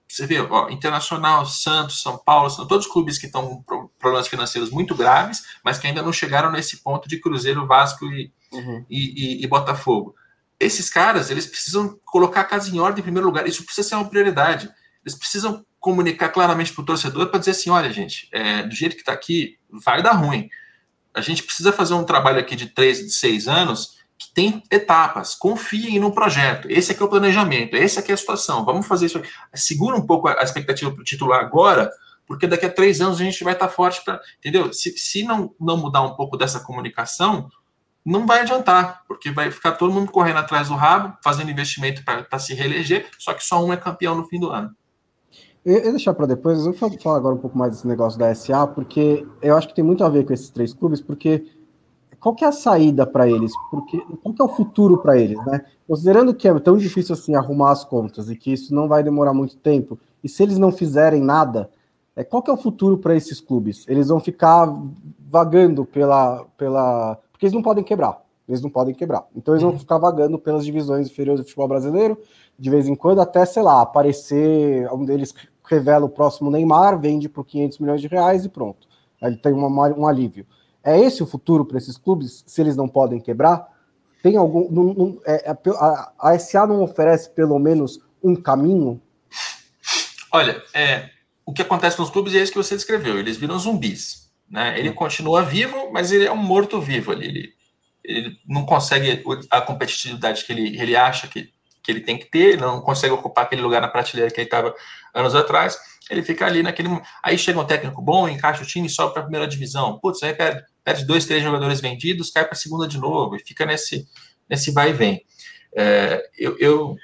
Você vê, ó, Internacional, Santos, São Paulo, são todos clubes que estão com problemas financeiros muito graves, mas que ainda não chegaram nesse ponto de Cruzeiro, Vasco e, uhum. e, e, e Botafogo esses caras, eles precisam colocar a casa em ordem em primeiro lugar. Isso precisa ser uma prioridade. Eles precisam comunicar claramente para o torcedor para dizer assim: olha, gente, é, do jeito que está aqui, vai dar ruim. A gente precisa fazer um trabalho aqui de três, de seis anos que tem etapas. Confiem no projeto. Esse aqui é o planejamento, essa aqui é a situação. Vamos fazer isso. Aqui. Segura um pouco a expectativa para o titular agora, porque daqui a três anos a gente vai estar tá forte para. Entendeu? Se, se não, não mudar um pouco dessa comunicação, não vai adiantar, porque vai ficar todo mundo correndo atrás do rabo, fazendo investimento para se reeleger, só que só um é campeão no fim do ano. Eu, eu deixar para depois, eu vou falar agora um pouco mais desse negócio da SA, porque eu acho que tem muito a ver com esses três clubes, porque qual que é a saída para eles? Porque qual que é o futuro para eles, né? Considerando que é tão difícil assim arrumar as contas e que isso não vai demorar muito tempo, e se eles não fizerem nada, é, qual que é o futuro para esses clubes? Eles vão ficar vagando pela, pela porque eles não podem quebrar. Eles não podem quebrar. Então eles vão uhum. ficar vagando pelas divisões inferiores do futebol brasileiro, de vez em quando, até, sei lá, aparecer, um deles revela o próximo Neymar, vende por 500 milhões de reais e pronto. Aí tem uma, um alívio. É esse o futuro para esses clubes, se eles não podem quebrar? Tem algum. Não, não, é, é a, a SA não oferece pelo menos um caminho? Olha, é, o que acontece nos clubes é isso que você descreveu. Eles viram zumbis. Né? Ele continua vivo, mas ele é um morto-vivo ali. Ele, ele não consegue a competitividade que ele, ele acha que, que ele tem que ter, não consegue ocupar aquele lugar na prateleira que ele estava anos atrás. Ele fica ali naquele. Aí chega um técnico bom, encaixa o time e sobe para a primeira divisão. Putz, aí perde, perde dois, três jogadores vendidos, cai para a segunda de novo e fica nesse, nesse vai e vem. É, eu, eu,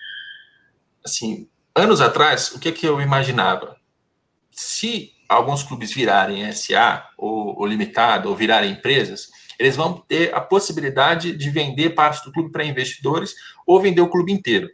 assim, anos atrás, o que, que eu imaginava? Se alguns clubes virarem SA ou, ou limitado, ou virarem empresas, eles vão ter a possibilidade de vender parte do clube para investidores ou vender o clube inteiro.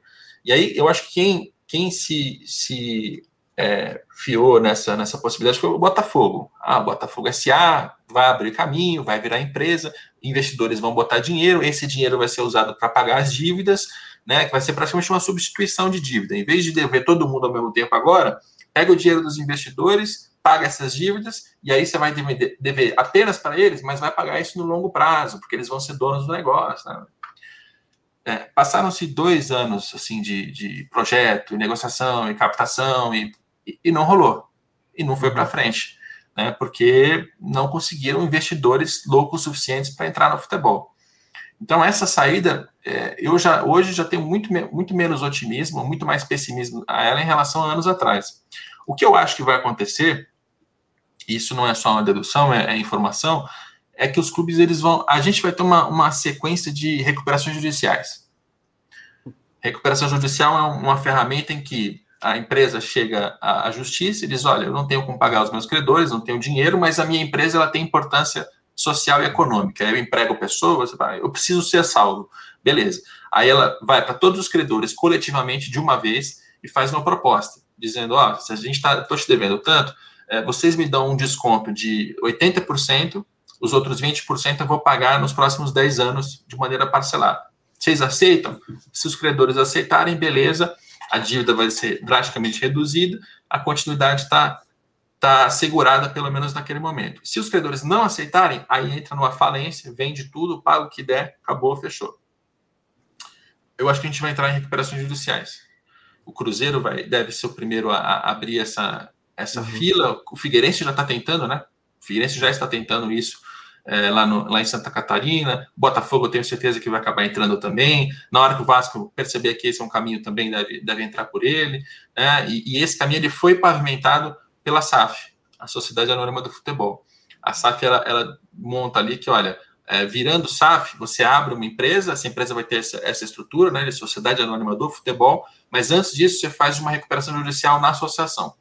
E aí eu acho que quem, quem se, se é, fiou nessa, nessa possibilidade foi o Botafogo. Ah, Botafogo SA vai abrir caminho, vai virar empresa, investidores vão botar dinheiro, esse dinheiro vai ser usado para pagar as dívidas, né? Que vai ser praticamente uma substituição de dívida. Em vez de dever todo mundo ao mesmo tempo agora, pega o dinheiro dos investidores, paga essas dívidas, e aí você vai dever, dever apenas para eles, mas vai pagar isso no longo prazo, porque eles vão ser donos do negócio. Né? É, Passaram-se dois anos assim de, de projeto, negociação e captação, e, e não rolou, e não foi para frente, né? porque não conseguiram investidores loucos suficientes para entrar no futebol. Então, essa saída, é, eu já hoje já tenho muito, muito menos otimismo, muito mais pessimismo a ela em relação a anos atrás. O que eu acho que vai acontecer, isso não é só uma dedução, é, é informação, é que os clubes eles vão. A gente vai ter uma, uma sequência de recuperações judiciais. Recuperação judicial é uma ferramenta em que a empresa chega à justiça e diz: olha, eu não tenho como pagar os meus credores, não tenho dinheiro, mas a minha empresa ela tem importância social e econômica. Eu emprego pessoas, eu preciso ser salvo. Beleza. Aí ela vai para todos os credores coletivamente de uma vez e faz uma proposta, dizendo: ó, oh, se a gente está, estou te devendo tanto, é, vocês me dão um desconto de 80%, os outros 20% eu vou pagar nos próximos 10 anos de maneira parcelada. Vocês aceitam? Se os credores aceitarem, beleza, a dívida vai ser drasticamente reduzida, a continuidade está está segurada pelo menos naquele momento. Se os credores não aceitarem, aí entra numa falência, vende tudo, paga o que der, acabou, fechou. Eu acho que a gente vai entrar em recuperações judiciais. O Cruzeiro vai, deve ser o primeiro a, a abrir essa, essa uhum. fila. O Figueirense já está tentando, né? O Figueirense já está tentando isso é, lá, no, lá em Santa Catarina. Botafogo, eu tenho certeza que vai acabar entrando também. Na hora que o Vasco perceber que esse é um caminho, também deve, deve entrar por ele. Né? E, e esse caminho ele foi pavimentado pela SAF, a Sociedade Anônima do Futebol. A SAF ela, ela monta ali que, olha, é, virando SAF, você abre uma empresa, essa empresa vai ter essa, essa estrutura, né, de Sociedade Anônima do Futebol, mas antes disso você faz uma recuperação judicial na associação.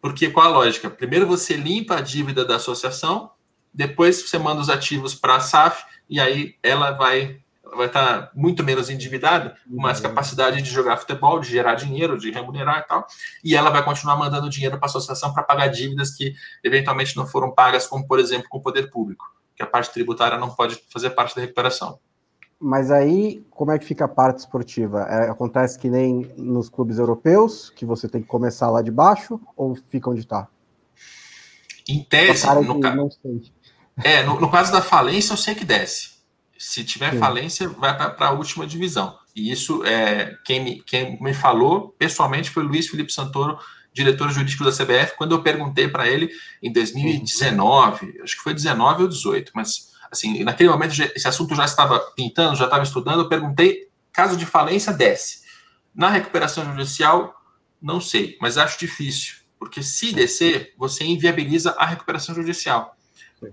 Porque qual a lógica? Primeiro você limpa a dívida da associação, depois você manda os ativos para a SAF e aí ela vai vai estar muito menos endividada, com mais uhum. capacidade de jogar futebol, de gerar dinheiro, de remunerar e tal, e ela vai continuar mandando dinheiro para a associação para pagar dívidas que eventualmente não foram pagas, como por exemplo com o poder público, que a parte tributária não pode fazer parte da recuperação. Mas aí, como é que fica a parte esportiva? É, acontece que nem nos clubes europeus, que você tem que começar lá de baixo, ou fica onde está? Em tese, no, ca... é, no, no caso da falência, eu sei que desce se tiver Sim. falência, vai para a última divisão. E isso, é, quem, me, quem me falou pessoalmente foi Luiz Felipe Santoro, diretor jurídico da CBF, quando eu perguntei para ele em 2019, acho que foi 19 ou 18, mas assim, naquele momento esse assunto já estava pintando, já estava estudando, eu perguntei, caso de falência, desce. Na recuperação judicial, não sei, mas acho difícil, porque se descer, você inviabiliza a recuperação judicial.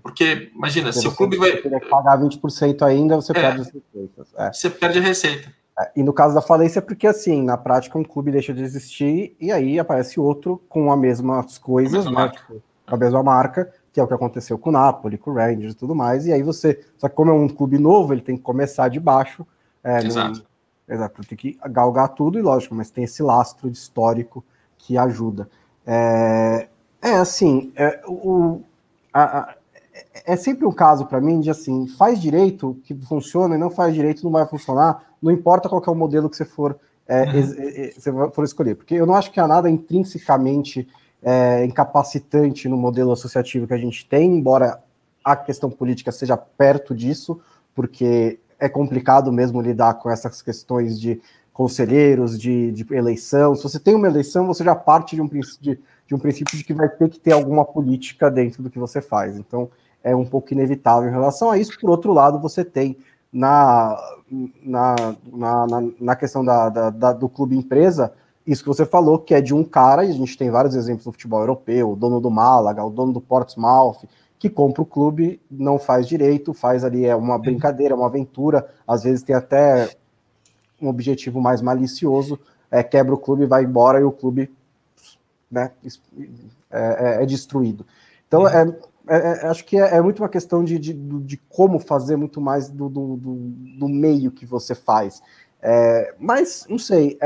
Porque, imagina, se, se o clube vai. Pagar 20% ainda, você é, perde as receitas. É. Você perde a receita. É, e no caso da falência, é porque assim, na prática, um clube deixa de existir e aí aparece outro com as mesmas coisas, a né? Tipo, a mesma marca, que é o que aconteceu com o Napoli, com o Rangers e tudo mais. E aí você. Só que como é um clube novo, ele tem que começar de baixo. É, Exato. No, exato, tem que galgar tudo, e lógico, mas tem esse lastro de histórico que ajuda. É, é assim, é, o, a, é sempre um caso para mim de assim, faz direito que funciona e não faz direito não vai funcionar, não importa qual é o modelo que você for, é, uhum. você for escolher, porque eu não acho que há nada intrinsecamente é, incapacitante no modelo associativo que a gente tem, embora a questão política seja perto disso, porque é complicado mesmo lidar com essas questões de conselheiros, de, de, eleição. Se você tem uma eleição, você já parte de um, de, de um princípio de que vai ter que ter alguma política dentro do que você faz. Então, é um pouco inevitável em relação a isso. Por outro lado, você tem na, na, na, na questão da, da, da, do clube empresa, isso que você falou, que é de um cara, e a gente tem vários exemplos no futebol europeu, o dono do Málaga, o dono do Portsmouth, que compra o clube, não faz direito, faz ali é uma brincadeira, uma aventura, às vezes tem até um objetivo mais malicioso, é, quebra o clube, vai embora e o clube né, é, é, é destruído. Então, é, é, é, acho que é, é, muito uma questão de, de, de, como fazer muito mais do, do, do, do meio que você faz. É, mas, não sei,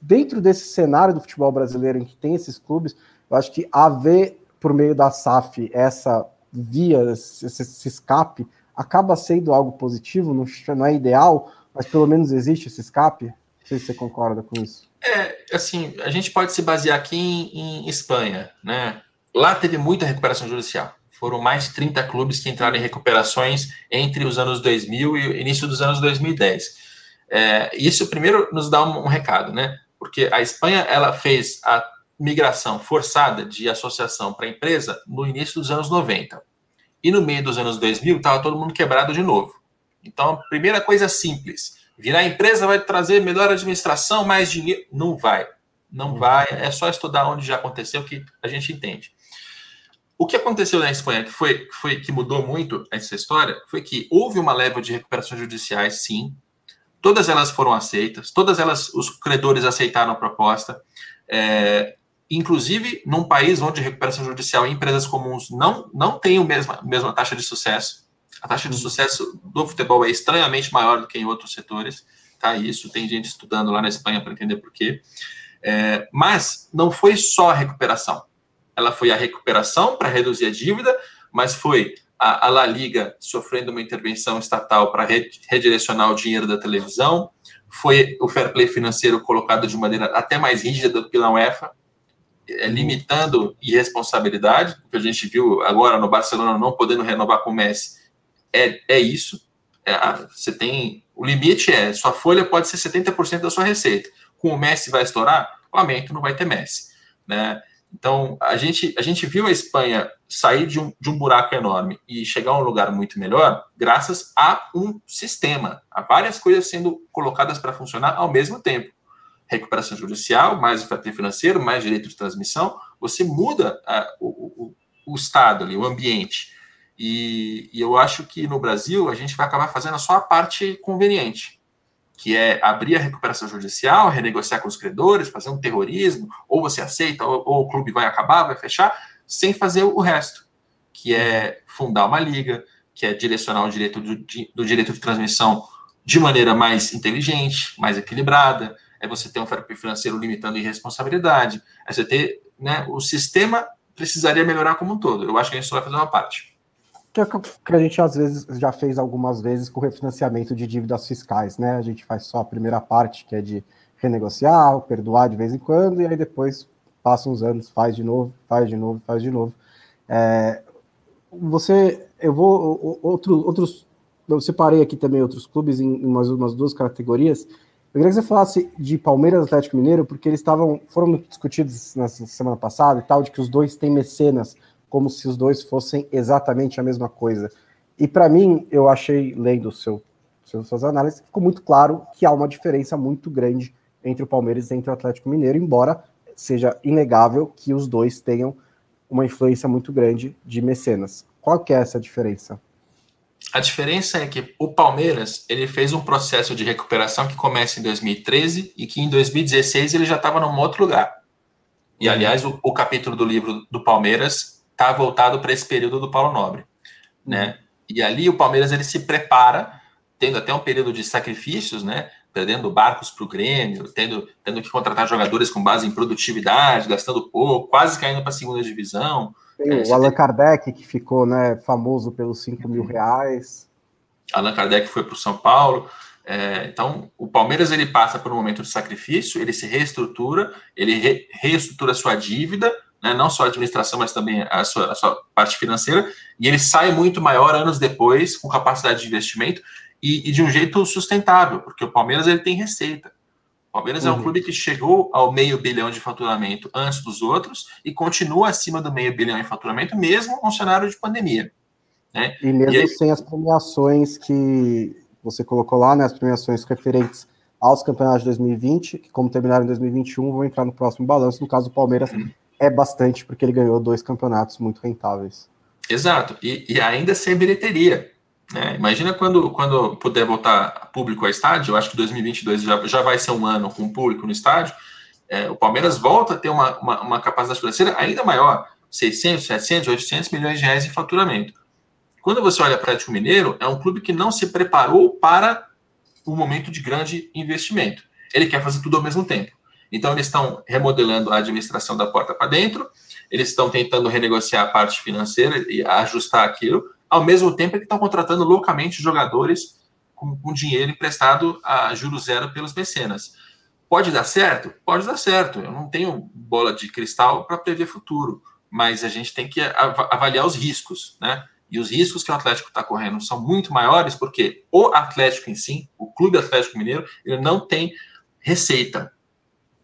dentro desse cenário do futebol brasileiro em que tem esses clubes, eu acho que haver por meio da SAF essa via, esse, esse escape, acaba sendo algo positivo, não, não é ideal, mas pelo menos existe esse escape? Não sei se você concorda com isso. É, assim, a gente pode se basear aqui em, em Espanha, né? Lá teve muita recuperação judicial. Foram mais de 30 clubes que entraram em recuperações entre os anos 2000 e início dos anos 2010. É, isso primeiro nos dá um, um recado, né? Porque a Espanha ela fez a migração forçada de associação para empresa no início dos anos 90. E no meio dos anos 2000 estava todo mundo quebrado de novo. Então, a primeira coisa simples, virar empresa vai trazer melhor administração, mais dinheiro. Não vai. Não vai. É só estudar onde já aconteceu que a gente entende. O que aconteceu na Espanha, que foi, foi que mudou muito essa história, foi que houve uma leva de recuperações judiciais, sim. Todas elas foram aceitas, todas elas, os credores aceitaram a proposta. É, inclusive num país onde recuperação judicial em empresas comuns não, não tem a mesma, mesma taxa de sucesso. A taxa de sucesso do futebol é estranhamente maior do que em outros setores, tá? Isso tem gente estudando lá na Espanha para entender por quê. É, mas não foi só a recuperação. Ela foi a recuperação para reduzir a dívida, mas foi a, La Liga sofrendo uma intervenção estatal para redirecionar o dinheiro da televisão, foi o fair play financeiro colocado de maneira até mais rígida do que na UEFA, é, limitando irresponsabilidade, o que a gente viu agora no Barcelona não podendo renovar com o Messi, é, é isso. É, você tem. O limite é: sua folha pode ser 70% da sua receita. Com o Messi vai estourar, o aumento não vai ter Messi. Né? Então, a gente, a gente viu a Espanha sair de um, de um buraco enorme e chegar a um lugar muito melhor graças a um sistema, a várias coisas sendo colocadas para funcionar ao mesmo tempo recuperação judicial, mais fator financeiro, mais direito de transmissão, você muda a, o, o, o, estado ali, o ambiente. E, e, eu acho que no Brasil a gente vai acabar fazendo só a parte conveniente, que é abrir a recuperação judicial, renegociar com os credores, fazer um terrorismo, ou você aceita, ou, ou o clube vai acabar, vai fechar, sem fazer o resto, que é fundar uma liga, que é direcionar o direito do, do direito de transmissão de maneira mais inteligente, mais equilibrada, é você ter um fair play financeiro limitando irresponsabilidade, é você ter, né, o sistema precisaria melhorar como um todo. Eu acho que a gente só vai fazer uma parte. Que, é que a gente às vezes já fez algumas vezes com refinanciamento de dívidas fiscais, né? A gente faz só a primeira parte, que é de renegociar, perdoar de vez em quando, e aí depois passa uns anos, faz de novo, faz de novo, faz de novo. É, você, eu vou, outro, outros, eu separei aqui também outros clubes em, umas, umas duas categorias. Eu queria que você falasse de Palmeiras Atlético Mineiro, porque eles estavam foram discutidos na semana passada e tal, de que os dois têm mecenas, como se os dois fossem exatamente a mesma coisa. E para mim, eu achei, lendo seu, suas análises, ficou muito claro que há uma diferença muito grande entre o Palmeiras e entre o Atlético Mineiro, embora seja inegável que os dois tenham uma influência muito grande de mecenas. Qual que é essa diferença? A diferença é que o Palmeiras ele fez um processo de recuperação que começa em 2013 e que em 2016 ele já estava num outro lugar. E aliás, o, o, capítulo do livro do Palmeiras está voltado para esse período do Paulo Nobre, né? Uhum. E ali o Palmeiras ele se prepara, tendo até um período de sacrifícios, né? Perdendo barcos para o Grêmio, tendo, tendo que contratar jogadores com base em produtividade, gastando pouco, quase caindo para a segunda divisão. Tem é, o Allan tem... Kardec, que ficou né, famoso pelos 5 mil reais. Allan Kardec foi para o São Paulo. É, então, o Palmeiras ele passa por um momento de sacrifício, ele se reestrutura, ele re, reestrutura sua dívida, né, não só a administração, mas também a sua, a sua, parte financeira, e ele sai muito maior anos depois, com capacidade de investimento e, e, de um jeito sustentável, porque o Palmeiras ele tem receita. O Palmeiras uhum. é um uhum. clube que chegou ao meio bilhão de faturamento antes dos outros e continua acima do meio bilhão em faturamento, mesmo no cenário de pandemia. Né? E mesmo e aí... sem as premiações que você colocou lá, né, as premiações referentes aos campeonatos de 2020, que como terminaram em 2021, vão entrar no próximo balanço. No caso do Palmeiras, uhum. É bastante, porque ele ganhou dois campeonatos muito rentáveis. Exato, e, e ainda sem bilheteria. Né? Imagina quando, quando puder voltar público ao estádio, eu acho que 2022 já, já vai ser um ano com público no estádio, é, o Palmeiras volta a ter uma, uma, uma, capacidade financeira ainda maior, 600, 700, 800 milhões de reais em faturamento. Quando você olha para o Atlético Mineiro, é um clube que não se preparou para o momento de grande investimento. Ele quer fazer tudo ao mesmo tempo. Então, eles estão remodelando a administração da porta para dentro, eles estão tentando renegociar a parte financeira e ajustar aquilo, ao mesmo tempo que estão contratando loucamente jogadores com, com dinheiro emprestado a juros zero pelos mecenas. Pode dar certo? Pode dar certo. Eu não tenho bola de cristal para prever futuro, mas a gente tem que avaliar os riscos, né? E os riscos que o Atlético está correndo são muito maiores porque o Atlético em si, o Clube Atlético Mineiro, ele não tem receita.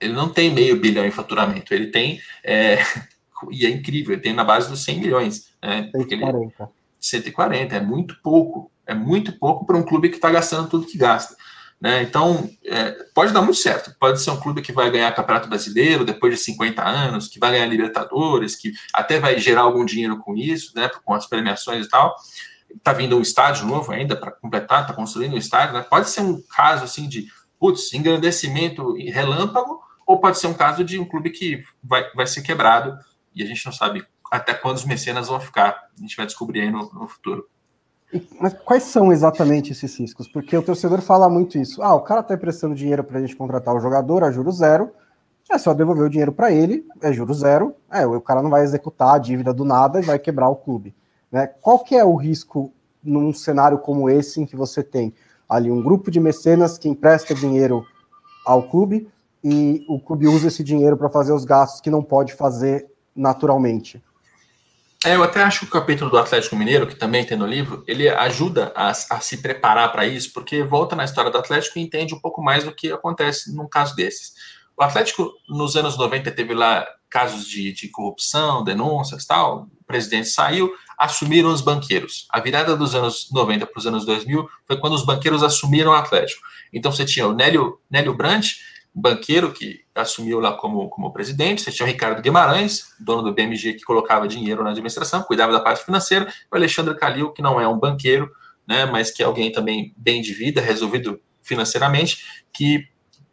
Ele não tem meio bilhão em faturamento. Ele tem, é, e é incrível, ele tem na base dos 100 milhões. Né? 140. Ele, 140, é muito pouco. É muito pouco para um clube que está gastando tudo que gasta. Né? Então, é, pode dar muito certo. Pode ser um clube que vai ganhar Campeonato Brasileiro depois de 50 anos, que vai ganhar Libertadores, que até vai gerar algum dinheiro com isso, né? com as premiações e tal. Está vindo um estádio novo ainda para completar, está construindo um estádio. Né? Pode ser um caso assim de putz, engrandecimento relâmpago, ou pode ser um caso de um clube que vai, vai ser quebrado e a gente não sabe até quando os mecenas vão ficar. A gente vai descobrir aí no, no futuro. Mas quais são exatamente esses riscos? Porque o torcedor fala muito isso. Ah, o cara está emprestando dinheiro para a gente contratar o jogador a juro zero, é só devolver o dinheiro para ele, é juro zero, é, o cara não vai executar a dívida do nada e vai quebrar o clube. Né? Qual que é o risco num cenário como esse em que você tem ali um grupo de mecenas que empresta dinheiro ao clube e o clube usa esse dinheiro para fazer os gastos que não pode fazer naturalmente? É, eu até acho que o capítulo do Atlético Mineiro, que também tem no livro, ele ajuda a, a se preparar para isso, porque volta na história do Atlético e entende um pouco mais do que acontece num caso desses. O Atlético, nos anos 90, teve lá casos de, de corrupção, denúncias tal, o presidente saiu, assumiram os banqueiros. A virada dos anos 90 para os anos 2000 foi quando os banqueiros assumiram o Atlético. Então você tinha o Nélio, Nélio Brandt, banqueiro que assumiu lá como, como presidente, você tinha o Ricardo Guimarães, dono do BMG, que colocava dinheiro na administração, cuidava da parte financeira, o Alexandre Calil, que não é um banqueiro, né, mas que é alguém também bem de vida, resolvido financeiramente, que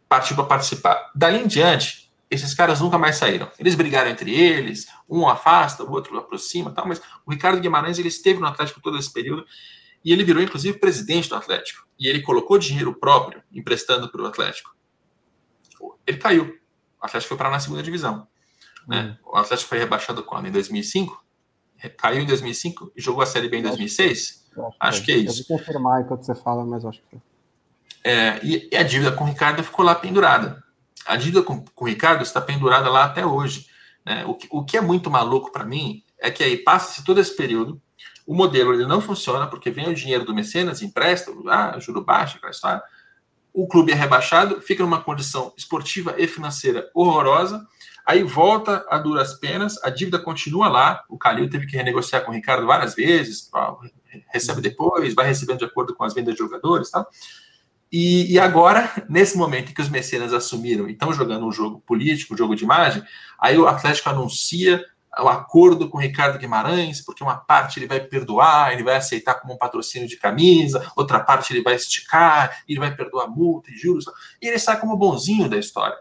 partiu para participar. Daí em diante, esses caras nunca mais saíram. Eles brigaram entre eles, um afasta, o outro aproxima, tal, mas o Ricardo Guimarães ele esteve no Atlético todo esse período e ele virou inclusive presidente do Atlético. E ele colocou dinheiro próprio emprestando para o Atlético ele caiu. O Atlético foi para na segunda divisão. Né? Hum. O Atlético foi rebaixado quando? Em 2005? Caiu em 2005 e jogou a Série B em 2006? Acho, acho que é isso. Eu vou confirmar enquanto você fala, mas acho que é, e, e, a dívida com o Ricardo ficou lá pendurada. A dívida com, com o Ricardo está pendurada lá até hoje. Né? O, que, o que é muito maluco para mim é que aí passa-se todo esse período, o modelo ele não funciona porque vem o dinheiro do mecenas, empresta, ah, juro baixo, aquela história o clube é rebaixado, fica numa condição esportiva e financeira horrorosa, aí volta a duras penas, a dívida continua lá, o Calil teve que renegociar com o Ricardo várias vezes, recebe depois, vai recebendo de acordo com as vendas de jogadores, tá? E, e, agora, nesse momento em que os mecenas assumiram e estão jogando um jogo político, um jogo de imagem, aí o Atlético anuncia o acordo com o Ricardo Guimarães, porque uma parte ele vai perdoar, ele vai aceitar como um patrocínio de camisa, outra parte ele vai esticar, ele vai perdoar multa e juros, e ele sai como bonzinho da história.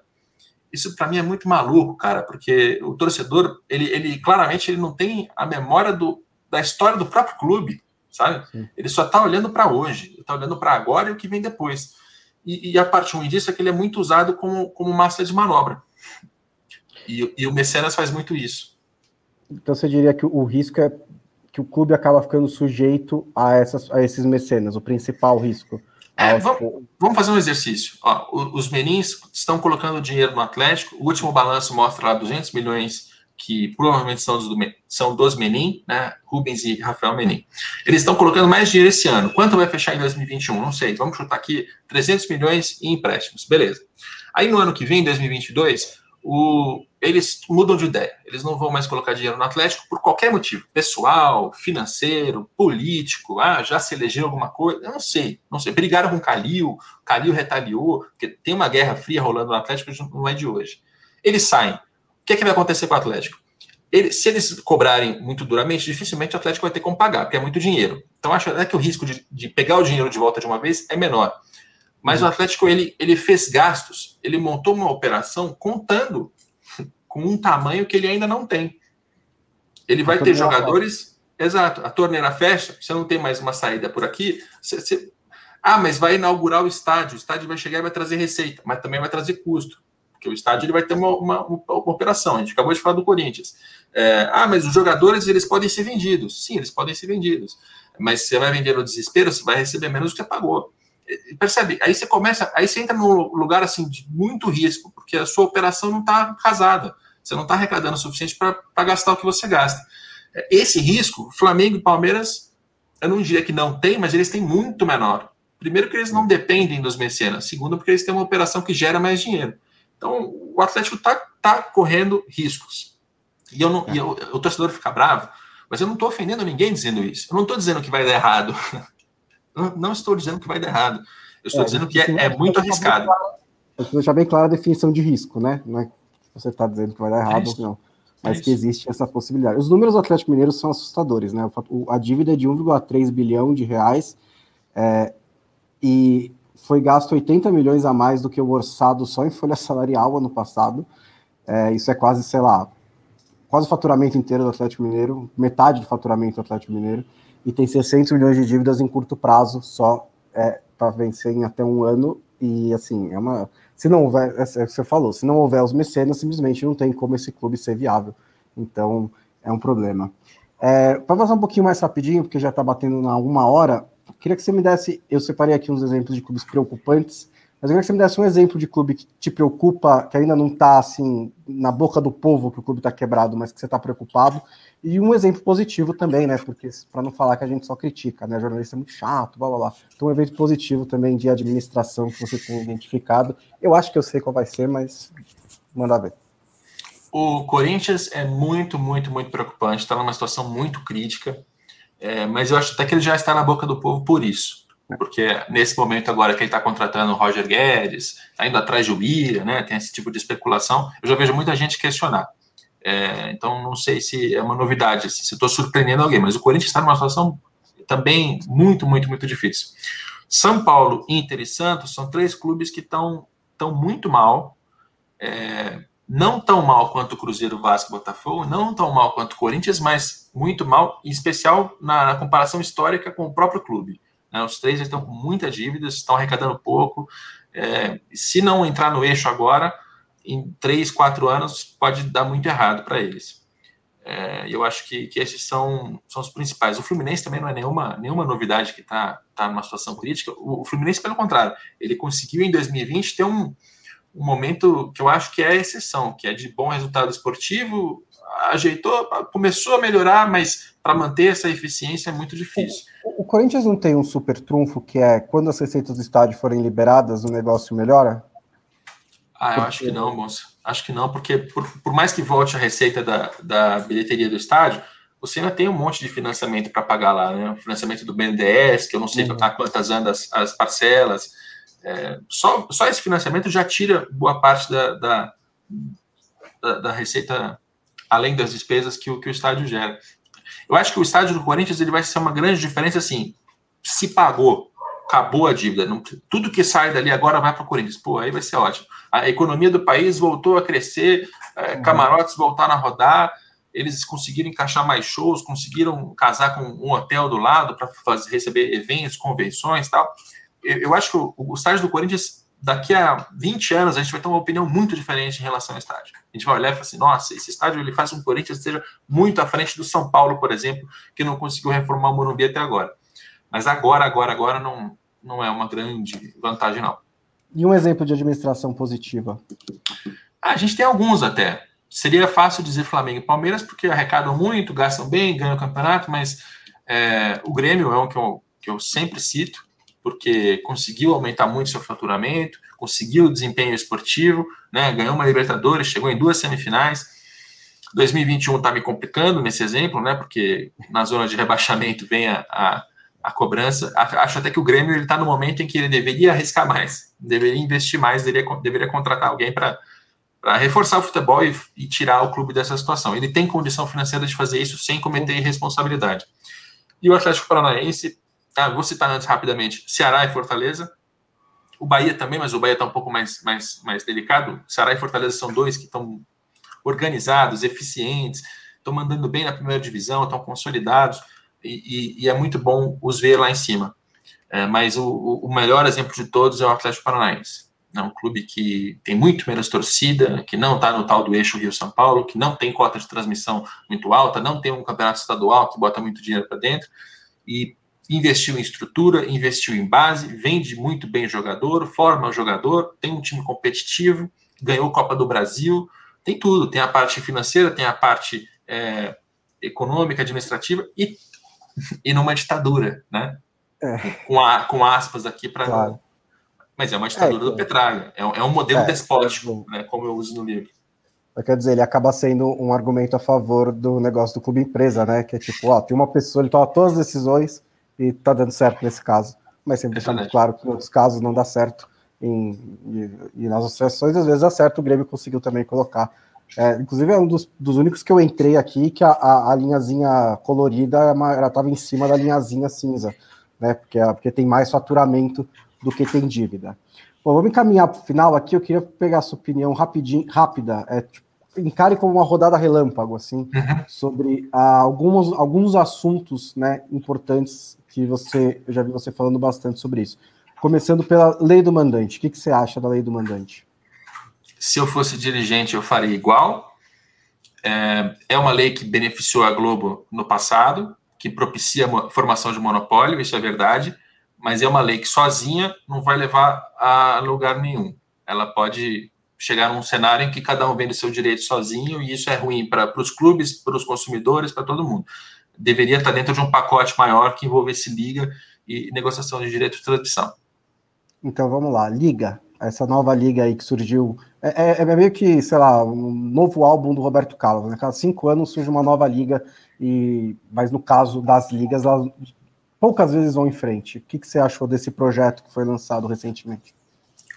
Isso para mim é muito maluco, cara, porque o torcedor, ele, ele claramente ele não tem a memória do, da história do próprio clube, sabe? Sim. Ele só está olhando para hoje, está olhando para agora e o que vem depois. E, e, a parte ruim disso é que ele é muito usado como, como massa de manobra. E, e o Mecenas faz muito isso. Então você diria que o risco é que o clube acaba ficando sujeito a, essas, a esses mecenas, o principal risco. É, vamos, vamos, fazer um exercício. Ó, os menins estão colocando dinheiro no Atlético. O último balanço mostra lá 200 milhões que provavelmente são dos, são dos Menin, né? Rubens e Rafael Menin. Eles estão colocando mais dinheiro esse ano. Quanto vai fechar em 2021? Não sei. Vamos chutar aqui 300 milhões em empréstimos. Beleza. Aí no ano que vem, 2022, o, eles mudam de ideia. Eles não vão mais colocar dinheiro no Atlético por qualquer motivo, pessoal, financeiro, político. Ah, já se elegeu alguma coisa? Eu não sei, não sei. Brigaram com o Calil, Calil retaliou, porque tem uma guerra fria rolando no Atlético, não é de hoje. Eles saem. O que, é que vai acontecer com o Atlético? Ele, se eles cobrarem muito duramente, dificilmente o Atlético vai ter como pagar, porque é muito dinheiro. Então, acho até que o risco de, de pegar o dinheiro de volta de uma vez é menor. Mas o Atlético ele, ele fez gastos, ele montou uma operação contando com um tamanho que ele ainda não tem. Ele vai ter jogadores. Exato, a torneira fecha, você não tem mais uma saída por aqui. Você, você, ah, mas vai inaugurar o estádio, o estádio vai chegar e vai trazer receita, mas também vai trazer custo, porque o estádio ele vai ter uma, uma, uma, operação. A gente acabou de falar do Corinthians. É, ah, mas os jogadores eles podem ser vendidos. Sim, eles podem ser vendidos. Mas você vai vender no desespero, você vai receber menos do que você pagou percebe? Aí você começa, aí você entra num lugar assim de muito risco, porque a sua operação não está casada. Você não está arrecadando o suficiente para gastar o que você gasta. Esse risco, Flamengo e Palmeiras, eu não diria que não tem, mas eles têm muito menor. Primeiro, que eles não dependem dos mecenas. Segundo, porque eles têm uma operação que gera mais dinheiro. Então, o Atlético está tá correndo riscos. E, eu não, e eu, o torcedor fica bravo, mas eu não estou ofendendo ninguém dizendo isso. Eu não estou dizendo que vai dar errado. Não, não, estou dizendo que vai dar errado. Eu estou é, dizendo que é, é muito arriscado. Eu vou deixar bem clara a definição de risco, né? Não é você está dizendo que vai dar errado ou não. Mas é que existe essa possibilidade. Os números do Atlético Mineiro são assustadores, né? A dívida é de 1,3 bilhão de reais é, e foi gasto 80 milhões a mais do que o orçado só em folha salarial ano passado. É, isso é quase, sei lá, quase o faturamento inteiro do Atlético Mineiro, metade do faturamento do Atlético Mineiro e tem 600 milhões de dívidas em curto prazo só é, para vencer em até um ano. E assim, é uma. Se não houver, é, é o que você falou, se não houver os mecenas, simplesmente não tem como esse clube ser viável. Então, é um problema. É, para passar um pouquinho mais rapidinho, porque já está batendo na uma hora, queria que você me desse. Eu separei aqui uns exemplos de clubes preocupantes mas eu queria que você me desse um exemplo de clube que te preocupa, que ainda não está assim na boca do povo que o clube está quebrado, mas que você está preocupado. E um exemplo positivo também, né? Porque para não falar que a gente só critica, né? Jornalista é muito chato, blá blá blá. Então, um evento positivo também de administração que você tem identificado. Eu acho que eu sei qual vai ser, mas manda ver. O Corinthians é muito, muito, muito preocupante. Está numa situação muito crítica. É, mas eu acho até que ele já está na boca do povo por isso porque nesse momento agora que ele está contratando o Roger Guedes, está indo atrás de Ubira, né, tem esse tipo de especulação, eu já vejo muita gente questionar. É, então não sei se é uma novidade, se estou surpreendendo alguém, mas o Corinthians está numa situação também muito, muito, muito difícil. São Paulo, Inter e Santos são três clubes que estão tão muito mal, é, não tão mal quanto o Cruzeiro, Vasco e Botafogo, não tão mal quanto o Corinthians, mas muito mal, em especial na, na comparação histórica com o próprio clube. Né? Os três estão com muitas dívidas, estão arrecadando pouco. É, se não entrar no eixo agora, em três, quatro anos, pode dar muito errado para eles. É, eu acho que, que esses são, são os principais. O Fluminense também não é nenhuma, nenhuma novidade que está tá numa situação crítica. O, o, Fluminense, pelo contrário, ele conseguiu em 2020 ter um, um momento que eu acho que é a exceção, que é de bom resultado esportivo, ajeitou, começou a melhorar, mas para manter essa eficiência é muito difícil. O, o, Corinthians não tem um super trunfo que é quando as receitas do estádio forem liberadas, o negócio melhora? Ah, eu porque... acho que não, moça. Acho que não, porque por, por mais que volte a receita da, da bilheteria do estádio, você ainda tem um monte de financiamento para pagar lá, né? O financiamento do BNDES, que eu não sei uhum. quantas andam as, as parcelas. É, só, só esse financiamento já tira boa parte da, da, da, da receita além das despesas que o, que o estádio gera. Eu acho que o estádio do Corinthians ele vai ser uma grande diferença assim. Se pagou, acabou a dívida, não, tudo que sai dali agora vai para o Corinthians. Pô, aí vai ser ótimo. A economia do país voltou a crescer, é, uhum. camarotes voltaram a rodar, eles conseguiram encaixar mais shows, conseguiram casar com um hotel do lado para receber eventos, convenções tal. Eu, eu acho que o, o estádio do Corinthians daqui a 20 anos a gente vai ter uma opinião muito diferente em relação ao estádio. A gente vai olhar e falar assim, nossa, esse estádio ele faz um Corinthians que seja muito à frente do São Paulo, por exemplo, que não conseguiu reformar o Morumbi até agora. Mas agora, agora, agora não, não é uma grande vantagem, não. E um exemplo de administração positiva? Ah, a gente tem alguns até. seria fácil dizer Flamengo e Palmeiras, porque arrecadam muito, gastam bem, ganham o campeonato, mas é, o Grêmio é um que eu, que eu sempre cito, porque conseguiu aumentar muito seu faturamento, conseguiu desempenho esportivo, né, ganhou uma Libertadores, chegou em duas semifinais. 2021 está me complicando nesse exemplo, né, porque na zona de rebaixamento vem a, a, a cobrança. Acho até que o Grêmio está no momento em que ele deveria arriscar mais, deveria investir mais, deveria, deveria contratar alguém para reforçar o futebol e, e, tirar o clube dessa situação. Ele tem condição financeira de fazer isso sem cometer irresponsabilidade. E o Atlético Paranaense, ah, vou citar antes rapidamente, Ceará e Fortaleza, o Bahia também, mas o Bahia está um pouco mais, mais, mais delicado. Ceará e Fortaleza são dois que estão organizados, eficientes, estão mandando bem na primeira divisão, estão consolidados, e, e, e, é muito bom os ver lá em cima. É, mas o, o, melhor exemplo de todos é o Atlético Paranaense. É um clube que tem muito menos torcida, que não está no tal do eixo Rio-São Paulo, que não tem cota de transmissão muito alta, não tem um campeonato estadual que bota muito dinheiro para dentro, e investiu em estrutura, investiu em base, vende muito bem jogador, forma o jogador, tem um time competitivo, ganhou Copa do Brasil, tem tudo, tem a parte financeira, tem a parte é, econômica, administrativa e, e numa ditadura, né? É. Com, a, com aspas aqui para. Claro. Mas é uma ditadura é, do Petralha, é, é um modelo é, despótico, né, como eu uso no livro. Quer dizer, ele acaba sendo um argumento a favor do negócio do clube empresa, né? Que é tipo, ó, tem uma pessoa, ele toma todas as decisões, e está dando certo nesse caso. Mas sempre deixando claro que em outros casos não dá certo. Em, e, e, nas associações, às vezes dá certo, o Grêmio conseguiu também colocar. É, inclusive, é um dos, dos, únicos que eu entrei aqui que a, a, a linhazinha colorida ela estava em cima da linhazinha cinza, né? Porque, porque tem mais faturamento do que tem dívida. Bom, vamos encaminhar para o final aqui. Eu queria pegar a sua opinião rapidinho, rápida. É, tipo, encare como uma rodada relâmpago, assim, uhum. sobre ah, alguns, alguns assuntos né, importantes que você, eu já vi você falando bastante sobre isso. Começando pela lei do mandante. O que, que você acha da lei do mandante? Se eu fosse dirigente, eu faria igual. É, é uma lei que beneficiou a Globo no passado, que propicia a formação de monopólio, isso é verdade, mas é uma lei que sozinha não vai levar a lugar nenhum. Ela pode chegar num cenário em que cada um vende seu direito sozinho e isso é ruim para os clubes, para os consumidores, para todo mundo deveria estar dentro de um pacote maior que envolvesse liga e negociação de direito de transmissão. Então vamos lá, liga, essa nova liga aí que surgiu, é, é, é meio que, sei lá, um novo álbum do Roberto Carlos, né? Cada cinco anos surge uma nova liga, e, mas no caso das ligas, elas poucas vezes vão em frente. O que, que você achou desse projeto que foi lançado recentemente?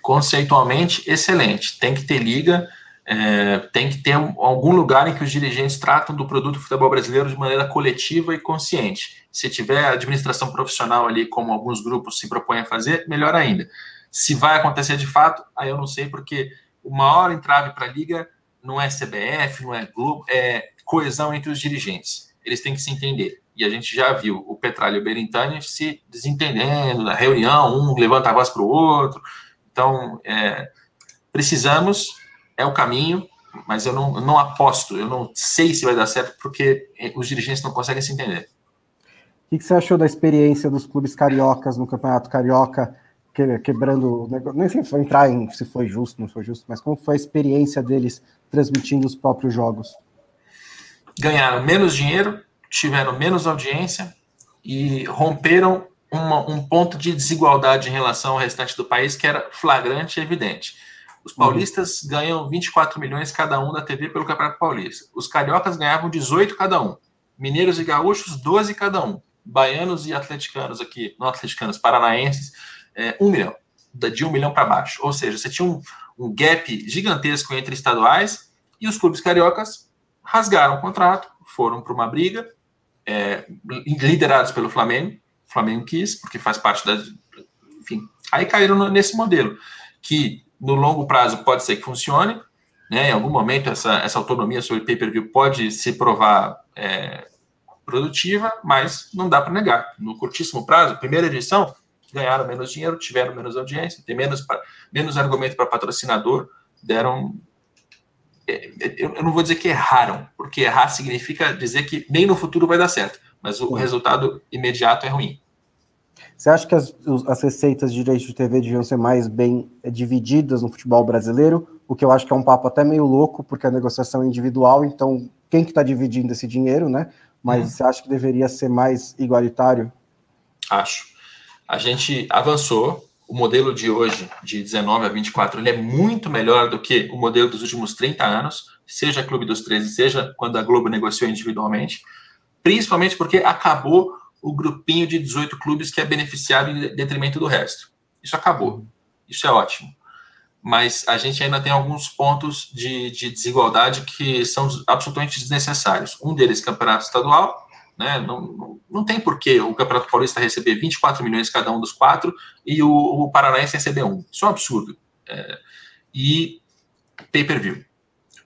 Conceitualmente, excelente. Tem que ter liga, é, tem que ter algum lugar em que os dirigentes tratam do produto futebol brasileiro de maneira coletiva e consciente. Se tiver administração profissional ali, como alguns grupos se propõem a fazer, melhor ainda. Se vai acontecer de fato, aí eu não sei, porque o maior entrave para a liga não é CBF, não é Globo, é coesão entre os dirigentes. Eles têm que se entender. E a gente já viu o Petralha e o Berintani se desentendendo na reunião, um levanta a voz para o outro. Então, é, precisamos é o caminho, mas eu não, eu não aposto, eu não sei se vai dar certo, porque os dirigentes não conseguem se entender. O que você achou da experiência dos clubes cariocas no Campeonato Carioca, quebrando. Nem sei se foi entrar em se foi justo, não foi justo, mas como foi a experiência deles transmitindo os próprios jogos? Ganharam menos dinheiro, tiveram menos audiência e romperam uma, um ponto de desigualdade em relação ao restante do país que era flagrante e evidente. Os paulistas uhum. ganham 24 milhões cada um da TV pelo Campeonato Paulista. Os cariocas ganhavam 18 cada um. Mineiros e gaúchos, 12 cada um. Baianos e atleticanos aqui, não atleticanos, paranaenses, é, 1 milhão. De um milhão para baixo. Ou seja, você tinha um, um gap gigantesco entre estaduais e os clubes cariocas rasgaram o contrato, foram para uma briga, é, liderados pelo Flamengo. O Flamengo quis, porque faz parte da. Enfim, aí caíram nesse modelo, que no longo prazo pode ser que funcione, né? Em algum momento essa, essa autonomia sobre pay-per-view pode se provar é, produtiva, mas não dá para negar. No curtíssimo prazo, primeira edição, ganharam menos dinheiro, tiveram menos audiência, tem menos, menos argumento para patrocinador, deram. É, é, eu não vou dizer que erraram, porque errar significa dizer que nem no futuro vai dar certo, mas o resultado imediato é ruim. Você acha que as, as receitas de direitos de TV deviam ser mais bem eh, divididas no futebol brasileiro? O que eu acho que é um papo até meio louco, porque a negociação é individual, então quem que está dividindo esse dinheiro, né? Mas hum. você acha que deveria ser mais igualitário? Acho. A gente avançou. O modelo de hoje, de 19 a 24, ele é muito melhor do que o modelo dos últimos 30 anos, seja Clube dos 13, seja quando a Globo negociou individualmente, principalmente porque acabou o grupinho de 18 clubes que é beneficiado em detrimento do resto. Isso acabou. Isso é ótimo. Mas a gente ainda tem alguns pontos de, de desigualdade que são absolutamente desnecessários. Um deles, campeonato estadual, né? Não, não, não tem porquê o Campeonato Paulista receber 24 milhões cada um dos quatro e o, o Paranaense receber um. Isso é um absurdo. É, e pay-per-view.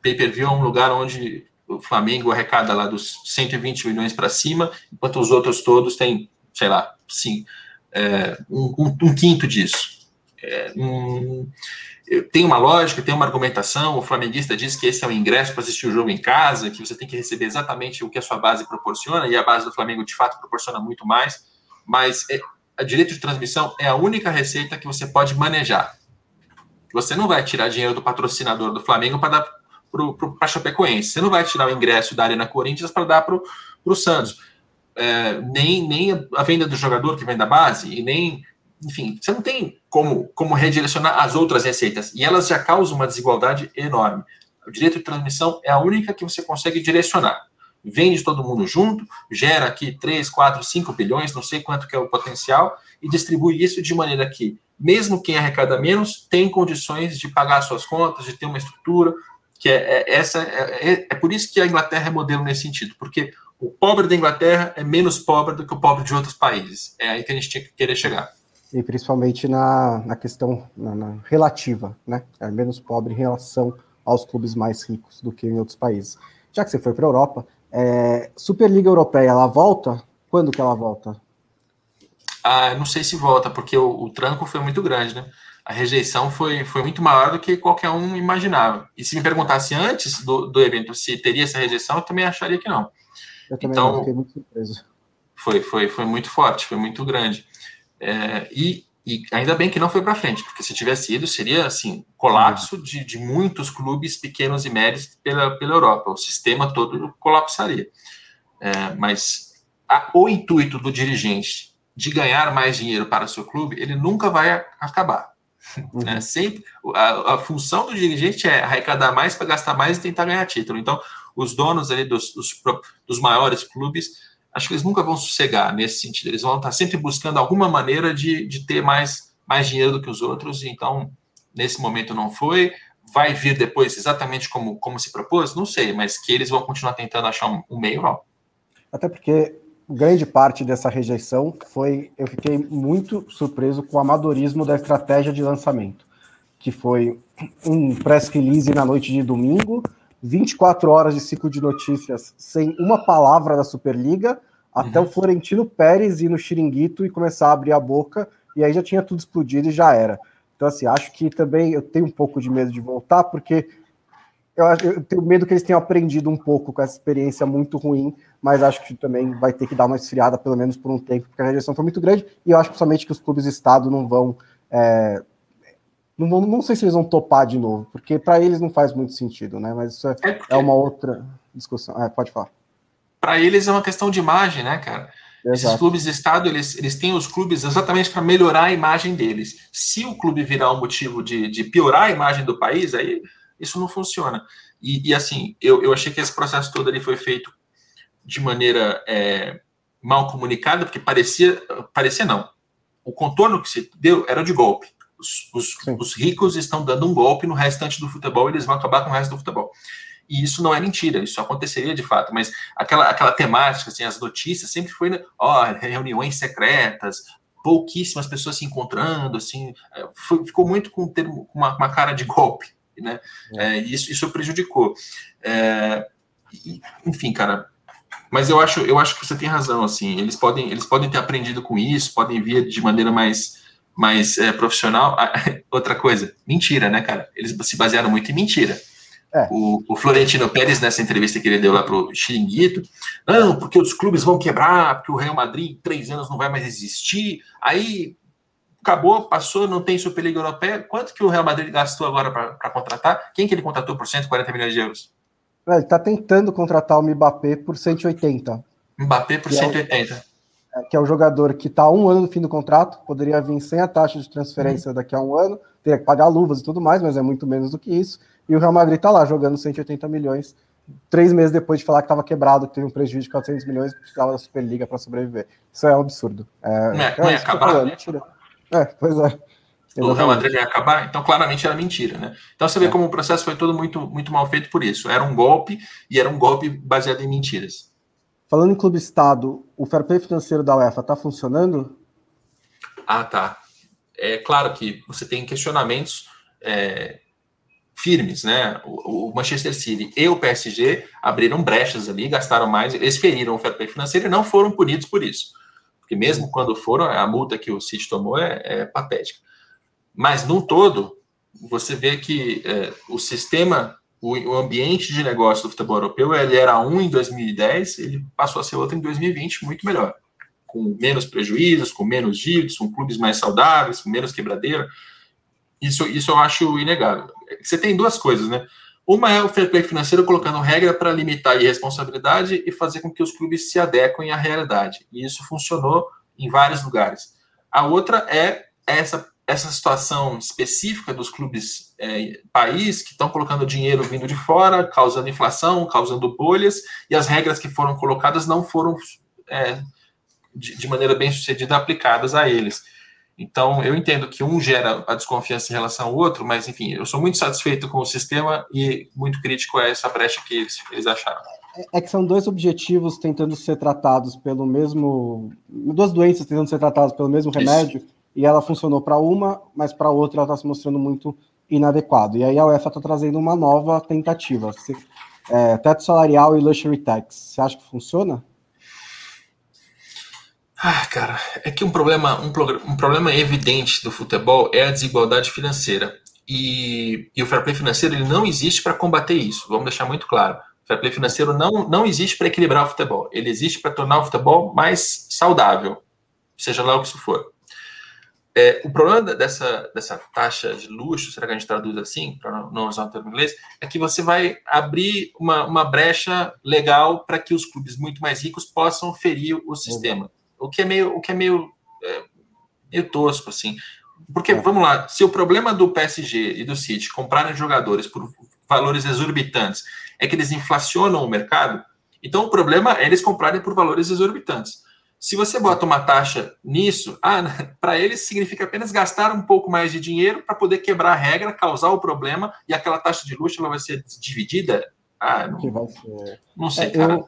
Pay-per-view é um lugar onde o Flamengo arrecada lá dos 120 milhões para cima, enquanto os outros todos têm, sei lá, sim, é, um, um, um, quinto disso. É, um, tem uma lógica, tem uma argumentação. O flamenguista diz que esse é o ingresso para assistir o jogo em casa, que você tem que receber exatamente o que a sua base proporciona, e a base do Flamengo de fato proporciona muito mais. Mas é, a direito de transmissão é a única receita que você pode manejar. Você não vai tirar dinheiro do patrocinador do Flamengo para dar para Chapecoense. Você não vai tirar o ingresso da Arena Corinthians para dar para o Santos. É, nem, nem a venda do jogador que vem da base, e nem enfim, você não tem como, como redirecionar as outras receitas. E elas já causam uma desigualdade enorme. O direito de transmissão é a única que você consegue direcionar. Vende todo mundo junto, gera aqui 3, 4, 5 bilhões, não sei quanto que é o potencial, e distribui isso de maneira que, mesmo quem arrecada menos, tem condições de pagar suas contas, de ter uma estrutura, que é, é essa é, é, é por isso que a Inglaterra é modelo nesse sentido, porque o pobre da Inglaterra é menos pobre do que o pobre de outros países. É aí que a gente tinha que querer chegar e principalmente na, na questão na, na relativa, né? É menos pobre em relação aos clubes mais ricos do que em outros países. Já que você foi para a Europa, é, Superliga Europeia, ela volta? Quando que ela volta? Ah, não sei se volta, porque o, o, tranco foi muito grande, né? A rejeição foi, foi muito maior do que qualquer um imaginava. E se me perguntasse antes do, do evento se teria essa rejeição, eu também acharia que não. Eu também então, não, fiquei muito surpreso. Foi, foi, foi muito forte, foi muito grande. É, e, e, ainda bem que não foi para frente, porque se tivesse ido, seria assim, colapso de, de muitos clubes pequenos e médios pela, pela Europa. O sistema todo colapsaria. É, mas a, o intuito do dirigente de ganhar mais dinheiro para o seu clube, ele nunca vai acabar. Uhum. Né? Sempre a, a, função do dirigente é arrecadar mais para gastar mais e tentar ganhar título. Então, os donos ali dos, dos, dos maiores clubes acho que eles nunca vão sossegar nesse sentido. Eles vão estar sempre buscando alguma maneira de, de ter mais, mais dinheiro do que os outros. Então, nesse momento não foi. Vai vir depois exatamente como, como se propôs? Não sei, mas que eles vão continuar tentando achar um, um meio, não. Até porque grande parte dessa rejeição foi. Eu fiquei muito surpreso com o amadorismo da estratégia de lançamento, que foi um press release na noite de domingo 24 horas de ciclo de notícias sem uma palavra da Superliga, até uhum. o Florentino Pérez ir no xiringuito e começar a abrir a boca, e aí já tinha tudo explodido e já era. Então, assim, acho que também eu tenho um pouco de medo de voltar, porque eu, eu tenho medo que eles tenham aprendido um pouco com essa experiência muito ruim, mas acho que também vai ter que dar uma esfriada, pelo menos por um tempo, porque a rejeição foi muito grande, e eu acho principalmente que os clubes de Estado não vão é, não, vão, não sei se eles vão topar de novo, porque para eles não faz muito sentido, né? Mas isso é, é, é uma outra discussão. É, pode falar. Para eles é uma questão de imagem, né, cara? Exato. Esses clubes de Estado, eles, eles têm os clubes exatamente para melhorar a imagem deles. Se o clube virar um motivo de, de piorar a imagem do país, aí isso não funciona. E, e assim, eu, eu achei que esse processo todo ali foi feito de maneira é, mal comunicada, porque parecia, parecia não. O contorno que se deu era de golpe. Os, os, os, ricos estão dando um golpe no restante do futebol e eles vão acabar com o resto do futebol. E isso não é mentira, isso aconteceria de fato, mas aquela, aquela temática, assim, as notícias sempre foi, né, ó, reuniões secretas, pouquíssimas pessoas se encontrando, assim, é, foi, ficou muito com, termo, com uma, uma, cara de golpe, né? É. É, isso, isso prejudicou. É, enfim, cara, mas eu acho, eu acho que você tem razão, assim, eles podem, eles podem ter aprendido com isso, podem vir de maneira mais mais é, profissional. Outra coisa, mentira, né, cara? Eles se basearam muito em mentira. É. O, o, Florentino Pérez, nessa entrevista que ele deu lá para o Xiringuito, não, porque os clubes vão quebrar, porque o Real Madrid em três anos não vai mais existir. Aí acabou, passou, não tem Superliga Europeia. Quanto que o Real Madrid gastou agora para contratar? Quem que ele contratou por 140 milhões de euros? É, ele está tentando contratar o Mbappé por 180. Mbappé por que 180. É, que é o jogador que está um ano no fim do contrato, poderia vir sem a taxa de transferência uhum. daqui a um ano, teria que pagar luvas e tudo mais, mas é muito menos do que isso. E o Real Madrid está lá jogando 180 milhões, três meses depois de falar que estava quebrado, que teve um prejuízo de 400 milhões, que precisava da Superliga para sobreviver. Isso é um absurdo. É, não é, não é acabar, né? É, pois é. Exatamente. O Real Madrid ia acabar, então claramente era mentira, né? Então você vê é. como o processo foi todo muito, muito mal feito por isso. Era um golpe e era um golpe baseado em mentiras. Falando em clube estado, o fair play financeiro da UEFA está funcionando? Ah, tá. É claro que você tem questionamentos é, firmes, né? O, o, Manchester City e o PSG abriram brechas ali, gastaram mais, eles feriram o fair play financeiro e não foram punidos por isso. Porque mesmo quando foram, a multa que o City tomou é, é patética. Mas, num todo, você vê que é, o sistema, o, o, ambiente de negócio do futebol europeu, ele era um em 2010, ele passou a ser outro em 2020, muito melhor. Com menos prejuízos, com menos dívidas, com clubes mais saudáveis, com menos quebradeira. Isso, isso eu acho inegável. Você tem duas coisas, né? Uma é o fair play financeiro colocando regra para limitar a irresponsabilidade e fazer com que os clubes se adequem à realidade. E isso funcionou em vários lugares. A outra é essa, essa situação específica dos clubes é, país que estão colocando dinheiro vindo de fora, causando inflação, causando bolhas, e as regras que foram colocadas não foram é, de, de maneira bem sucedida aplicadas a eles. Então, eu entendo que um gera a desconfiança em relação ao outro, mas, enfim, eu sou muito satisfeito com o sistema e muito crítico a essa brecha que eles, eles acharam. É, é que são dois objetivos tentando ser tratados pelo mesmo. Duas doenças tentando ser tratadas pelo mesmo remédio, Isso. e ela funcionou para uma, mas para outra ela está se mostrando muito inadequado. E aí a UEFA está trazendo uma nova tentativa. É, teto salarial e luxury tax. Você acha que funciona? Ah, cara, é que um problema, um, um problema evidente do futebol é a desigualdade financeira. E, e o fair play financeiro ele não existe para combater isso, vamos deixar muito claro. O fair play financeiro não, não existe para equilibrar o futebol, ele existe para tornar o futebol mais saudável, seja lá o que isso for. É, o problema dessa, dessa taxa de luxo, será que a gente traduz assim, para não usar o termo inglês, é que você vai abrir uma, uma brecha legal para que os clubes muito mais ricos possam ferir o sistema. O que é meio, o que é meio, é, meio tosco, assim. Porque, é. vamos lá, se o problema do PSG e do City comprarem jogadores por valores exorbitantes é que eles inflacionam o mercado, então o problema é eles comprarem por valores exorbitantes. Se você bota uma taxa nisso, ah, para eles significa apenas gastar um pouco mais de dinheiro para poder quebrar a regra, causar o problema, e aquela taxa de luxo ela vai ser dividida? Ah, não, não sei, é, cara.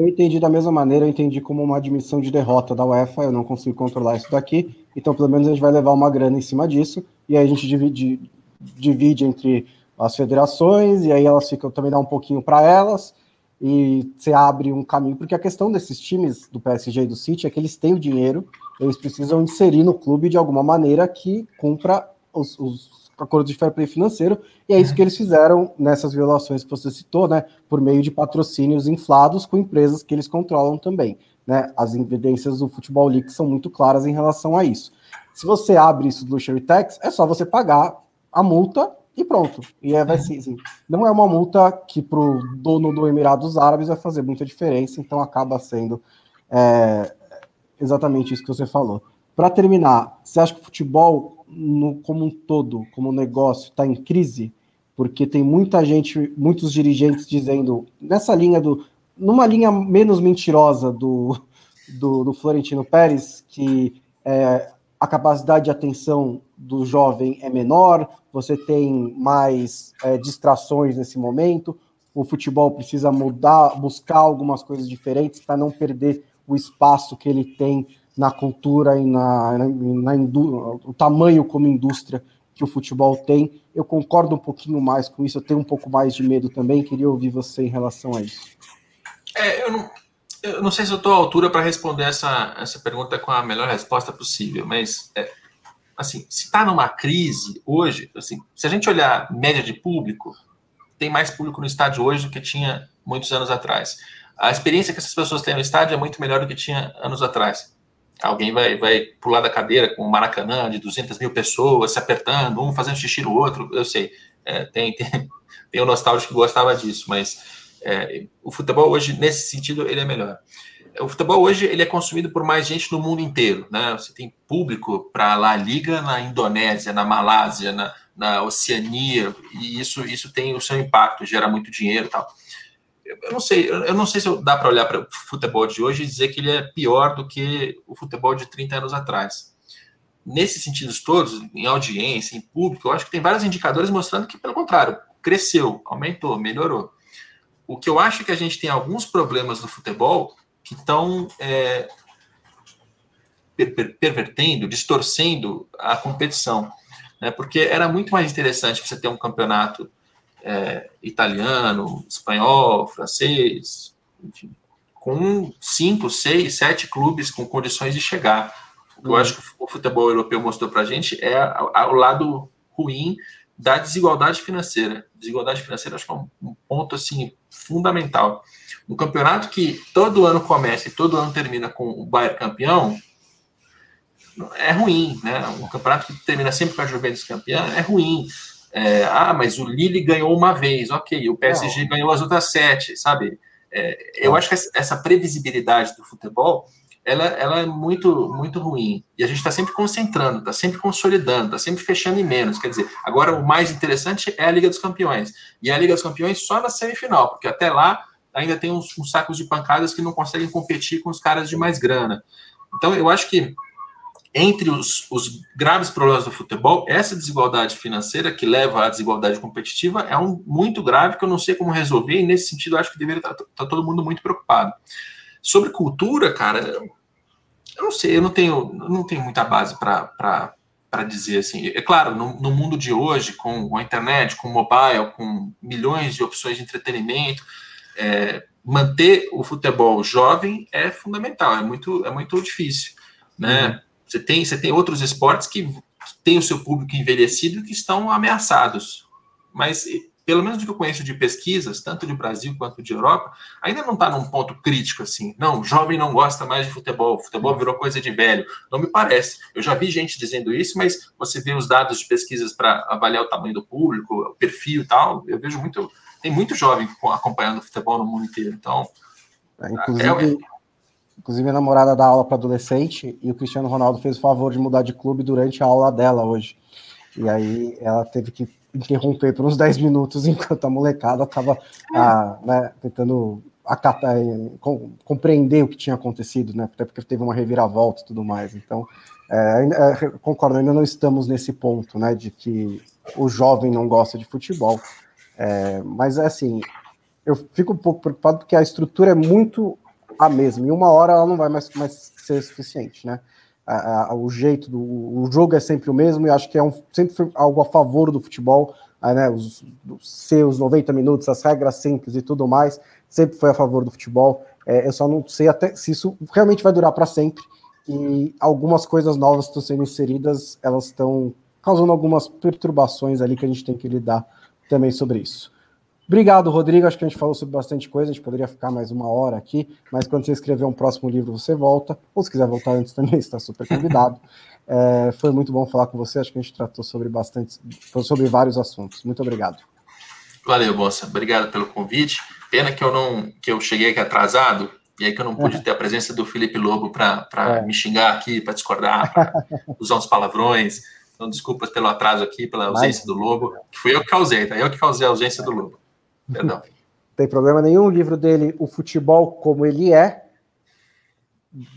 Eu entendi da mesma maneira, eu entendi como uma admissão de derrota da UEFA, eu não consigo controlar isso daqui, então pelo menos a gente vai levar uma grana em cima disso, e aí a gente divide, divide entre as federações, e aí elas ficam também dá um pouquinho para elas, e você abre um caminho, porque a questão desses times do PSG e do City é que eles têm o dinheiro, eles precisam inserir no clube de alguma maneira que cumpra os, os acordo de fair play financeiro, e é isso que eles fizeram nessas violações que você citou, né, por meio de patrocínios inflados com empresas que eles controlam também. Né? As evidências do Futebol League são muito claras em relação a isso. Se você abre isso do Luxury Tax, é só você pagar a multa e pronto. E é, vai ser, assim, não é uma multa que para o dono do Emirados Árabes vai fazer muita diferença, então acaba sendo é, exatamente isso que você falou. Para terminar, você acha que o futebol no, como um todo, como negócio, está em crise, porque tem muita gente, muitos dirigentes dizendo, nessa linha do. numa linha menos mentirosa do, do, do Florentino Pérez, que é, a capacidade de atenção do jovem é menor, você tem mais é, distrações nesse momento, o futebol precisa mudar, buscar algumas coisas diferentes para não perder o espaço que ele tem na cultura e na, na, na o tamanho como indústria que o futebol tem. Eu concordo um pouquinho mais com isso, eu tenho um pouco mais de medo também. Queria ouvir você em relação a isso. É, eu não, eu não sei se eu estou à altura para responder essa, essa pergunta com a melhor resposta possível, mas é, assim, se está numa crise hoje, assim, se a gente olhar média de público, tem mais público no estádio hoje do que tinha muitos anos atrás. A experiência que essas pessoas têm no estádio é muito melhor do que tinha anos atrás. Alguém vai, vai pular da cadeira com o Maracanã de 200 mil pessoas se apertando, um fazendo xixi no outro, eu sei. É, tem, tem, tem um nostálgico que gostava disso, mas é, o futebol hoje, nesse sentido, ele é melhor. O futebol hoje ele é consumido por mais gente no mundo inteiro, né? Você tem público para lá Liga na Indonésia, na Malásia, na, na Oceania, e isso, isso tem o seu impacto, gera muito dinheiro e tal. Eu não sei, eu não sei se dá para olhar para o futebol de hoje e dizer que ele é pior do que o futebol de 30 anos atrás. Nesses sentidos todos, em audiência, em público, eu acho que tem vários indicadores mostrando que, pelo contrário, cresceu, aumentou, melhorou. O que eu acho que a gente tem alguns problemas no futebol que estão é, pervertendo, distorcendo a competição né? porque era muito mais interessante você ter um campeonato é, italiano, espanhol, francês, enfim, com cinco, seis, sete clubes com condições de chegar. O que eu uhum. acho que o futebol europeu mostrou para a gente é o lado ruim da desigualdade financeira. Desigualdade financeira acho que é um, um ponto assim fundamental. Um campeonato que todo ano começa e todo ano termina com o Bayern campeão, é ruim, né? Um campeonato que termina sempre com a Juventus campeã é ruim. É, ah, mas o Lille ganhou uma vez, ok, o PSG Não. ganhou as outras sete, sabe? É, eu acho que essa previsibilidade do futebol ela, ela é muito, muito ruim. E a gente está sempre concentrando, está sempre consolidando, está sempre fechando em menos. Quer dizer, agora o mais interessante é a Liga dos Campeões. E a Liga dos Campeões só na semifinal, porque até lá ainda tem uns, uns sacos de pancadas que não conseguem competir com os caras de mais grana. Então, eu acho que entre os, os, graves problemas do futebol, essa desigualdade financeira que leva à desigualdade competitiva é um muito grave que eu não sei como resolver, e nesse sentido acho que deveria estar, tá, tá todo mundo muito preocupado. Sobre cultura, cara, eu não sei, eu não tenho, não tenho muita base para dizer assim. É claro, no, no, mundo de hoje, com a internet, com o mobile, com milhões de opções de entretenimento, é, manter o futebol jovem é fundamental, é muito, é muito difícil. Né? Uhum. Você tem, você tem outros esportes que, que têm o seu público envelhecido que estão ameaçados. Mas, pelo menos do que eu conheço de pesquisas, tanto de Brasil quanto de Europa, ainda não está num ponto crítico assim. Não, o jovem não gosta mais de futebol, futebol virou coisa de velho. Não me parece. Eu já vi gente dizendo isso, mas você vê os dados de pesquisas para avaliar o tamanho do público, o perfil e tal. Eu vejo muito. Tem muito jovem acompanhando o futebol no mundo inteiro. Então. É, inclusive, é, Inclusive, a namorada dá aula para adolescente e o Cristiano Ronaldo fez o favor de mudar de clube durante a aula dela hoje. E aí ela teve que interromper por uns 10 minutos enquanto a molecada estava né, tentando acatar, eh, com, compreender o que tinha acontecido, né? Até porque teve uma reviravolta e tudo mais. Então, é, é, concordo, ainda não estamos nesse ponto, né? De que o jovem não gosta de futebol. É, mas assim, eu fico um pouco preocupado porque a estrutura é muito a mesma. Em uma hora ela não vai mais, mais ser suficiente, né? A, a, o jeito do o jogo é sempre o mesmo e acho que é um, sempre algo a favor do futebol, né? Os, os seus 90 minutos, as regras simples e tudo mais, sempre foi a favor do futebol. É, eu só não sei até se isso realmente vai durar para sempre. E algumas coisas novas estão sendo inseridas, elas estão causando algumas perturbações ali que a gente tem que lidar também sobre isso. Obrigado, Rodrigo. Acho que a gente falou sobre bastante coisa. A gente poderia ficar mais uma hora aqui, mas quando você escrever um próximo livro, você volta. Ou se quiser voltar antes também, está super convidado. É, foi muito bom falar com você. Acho que a gente tratou sobre bastante, sobre vários assuntos. Muito obrigado. Valeu, moça. Obrigado pelo convite. Pena que eu não, que eu cheguei aqui atrasado e aí que eu não pude é. ter a presença do Felipe Lobo para é. me xingar aqui, para discordar, para usar uns palavrões. Então, desculpas pelo atraso aqui, pela ausência Mas... do Lobo, que fui eu que causei, tá? Eu que causei a ausência do Lobo. Não tem problema nenhum. O livro dele, O Futebol Como Ele É,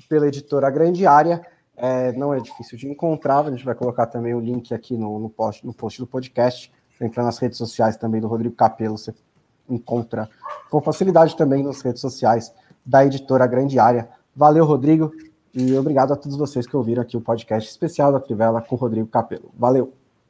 pela editora Grande Área. É, não é difícil de encontrar. A gente vai colocar também o link aqui no, no, post, no post do podcast. Você entrar nas redes sociais também do Rodrigo Capelo, você encontra com facilidade também nas redes sociais da editora Grande Área. Valeu, Rodrigo, e obrigado a todos vocês que ouviram aqui o podcast especial da Trivela com o Rodrigo Capelo. Valeu!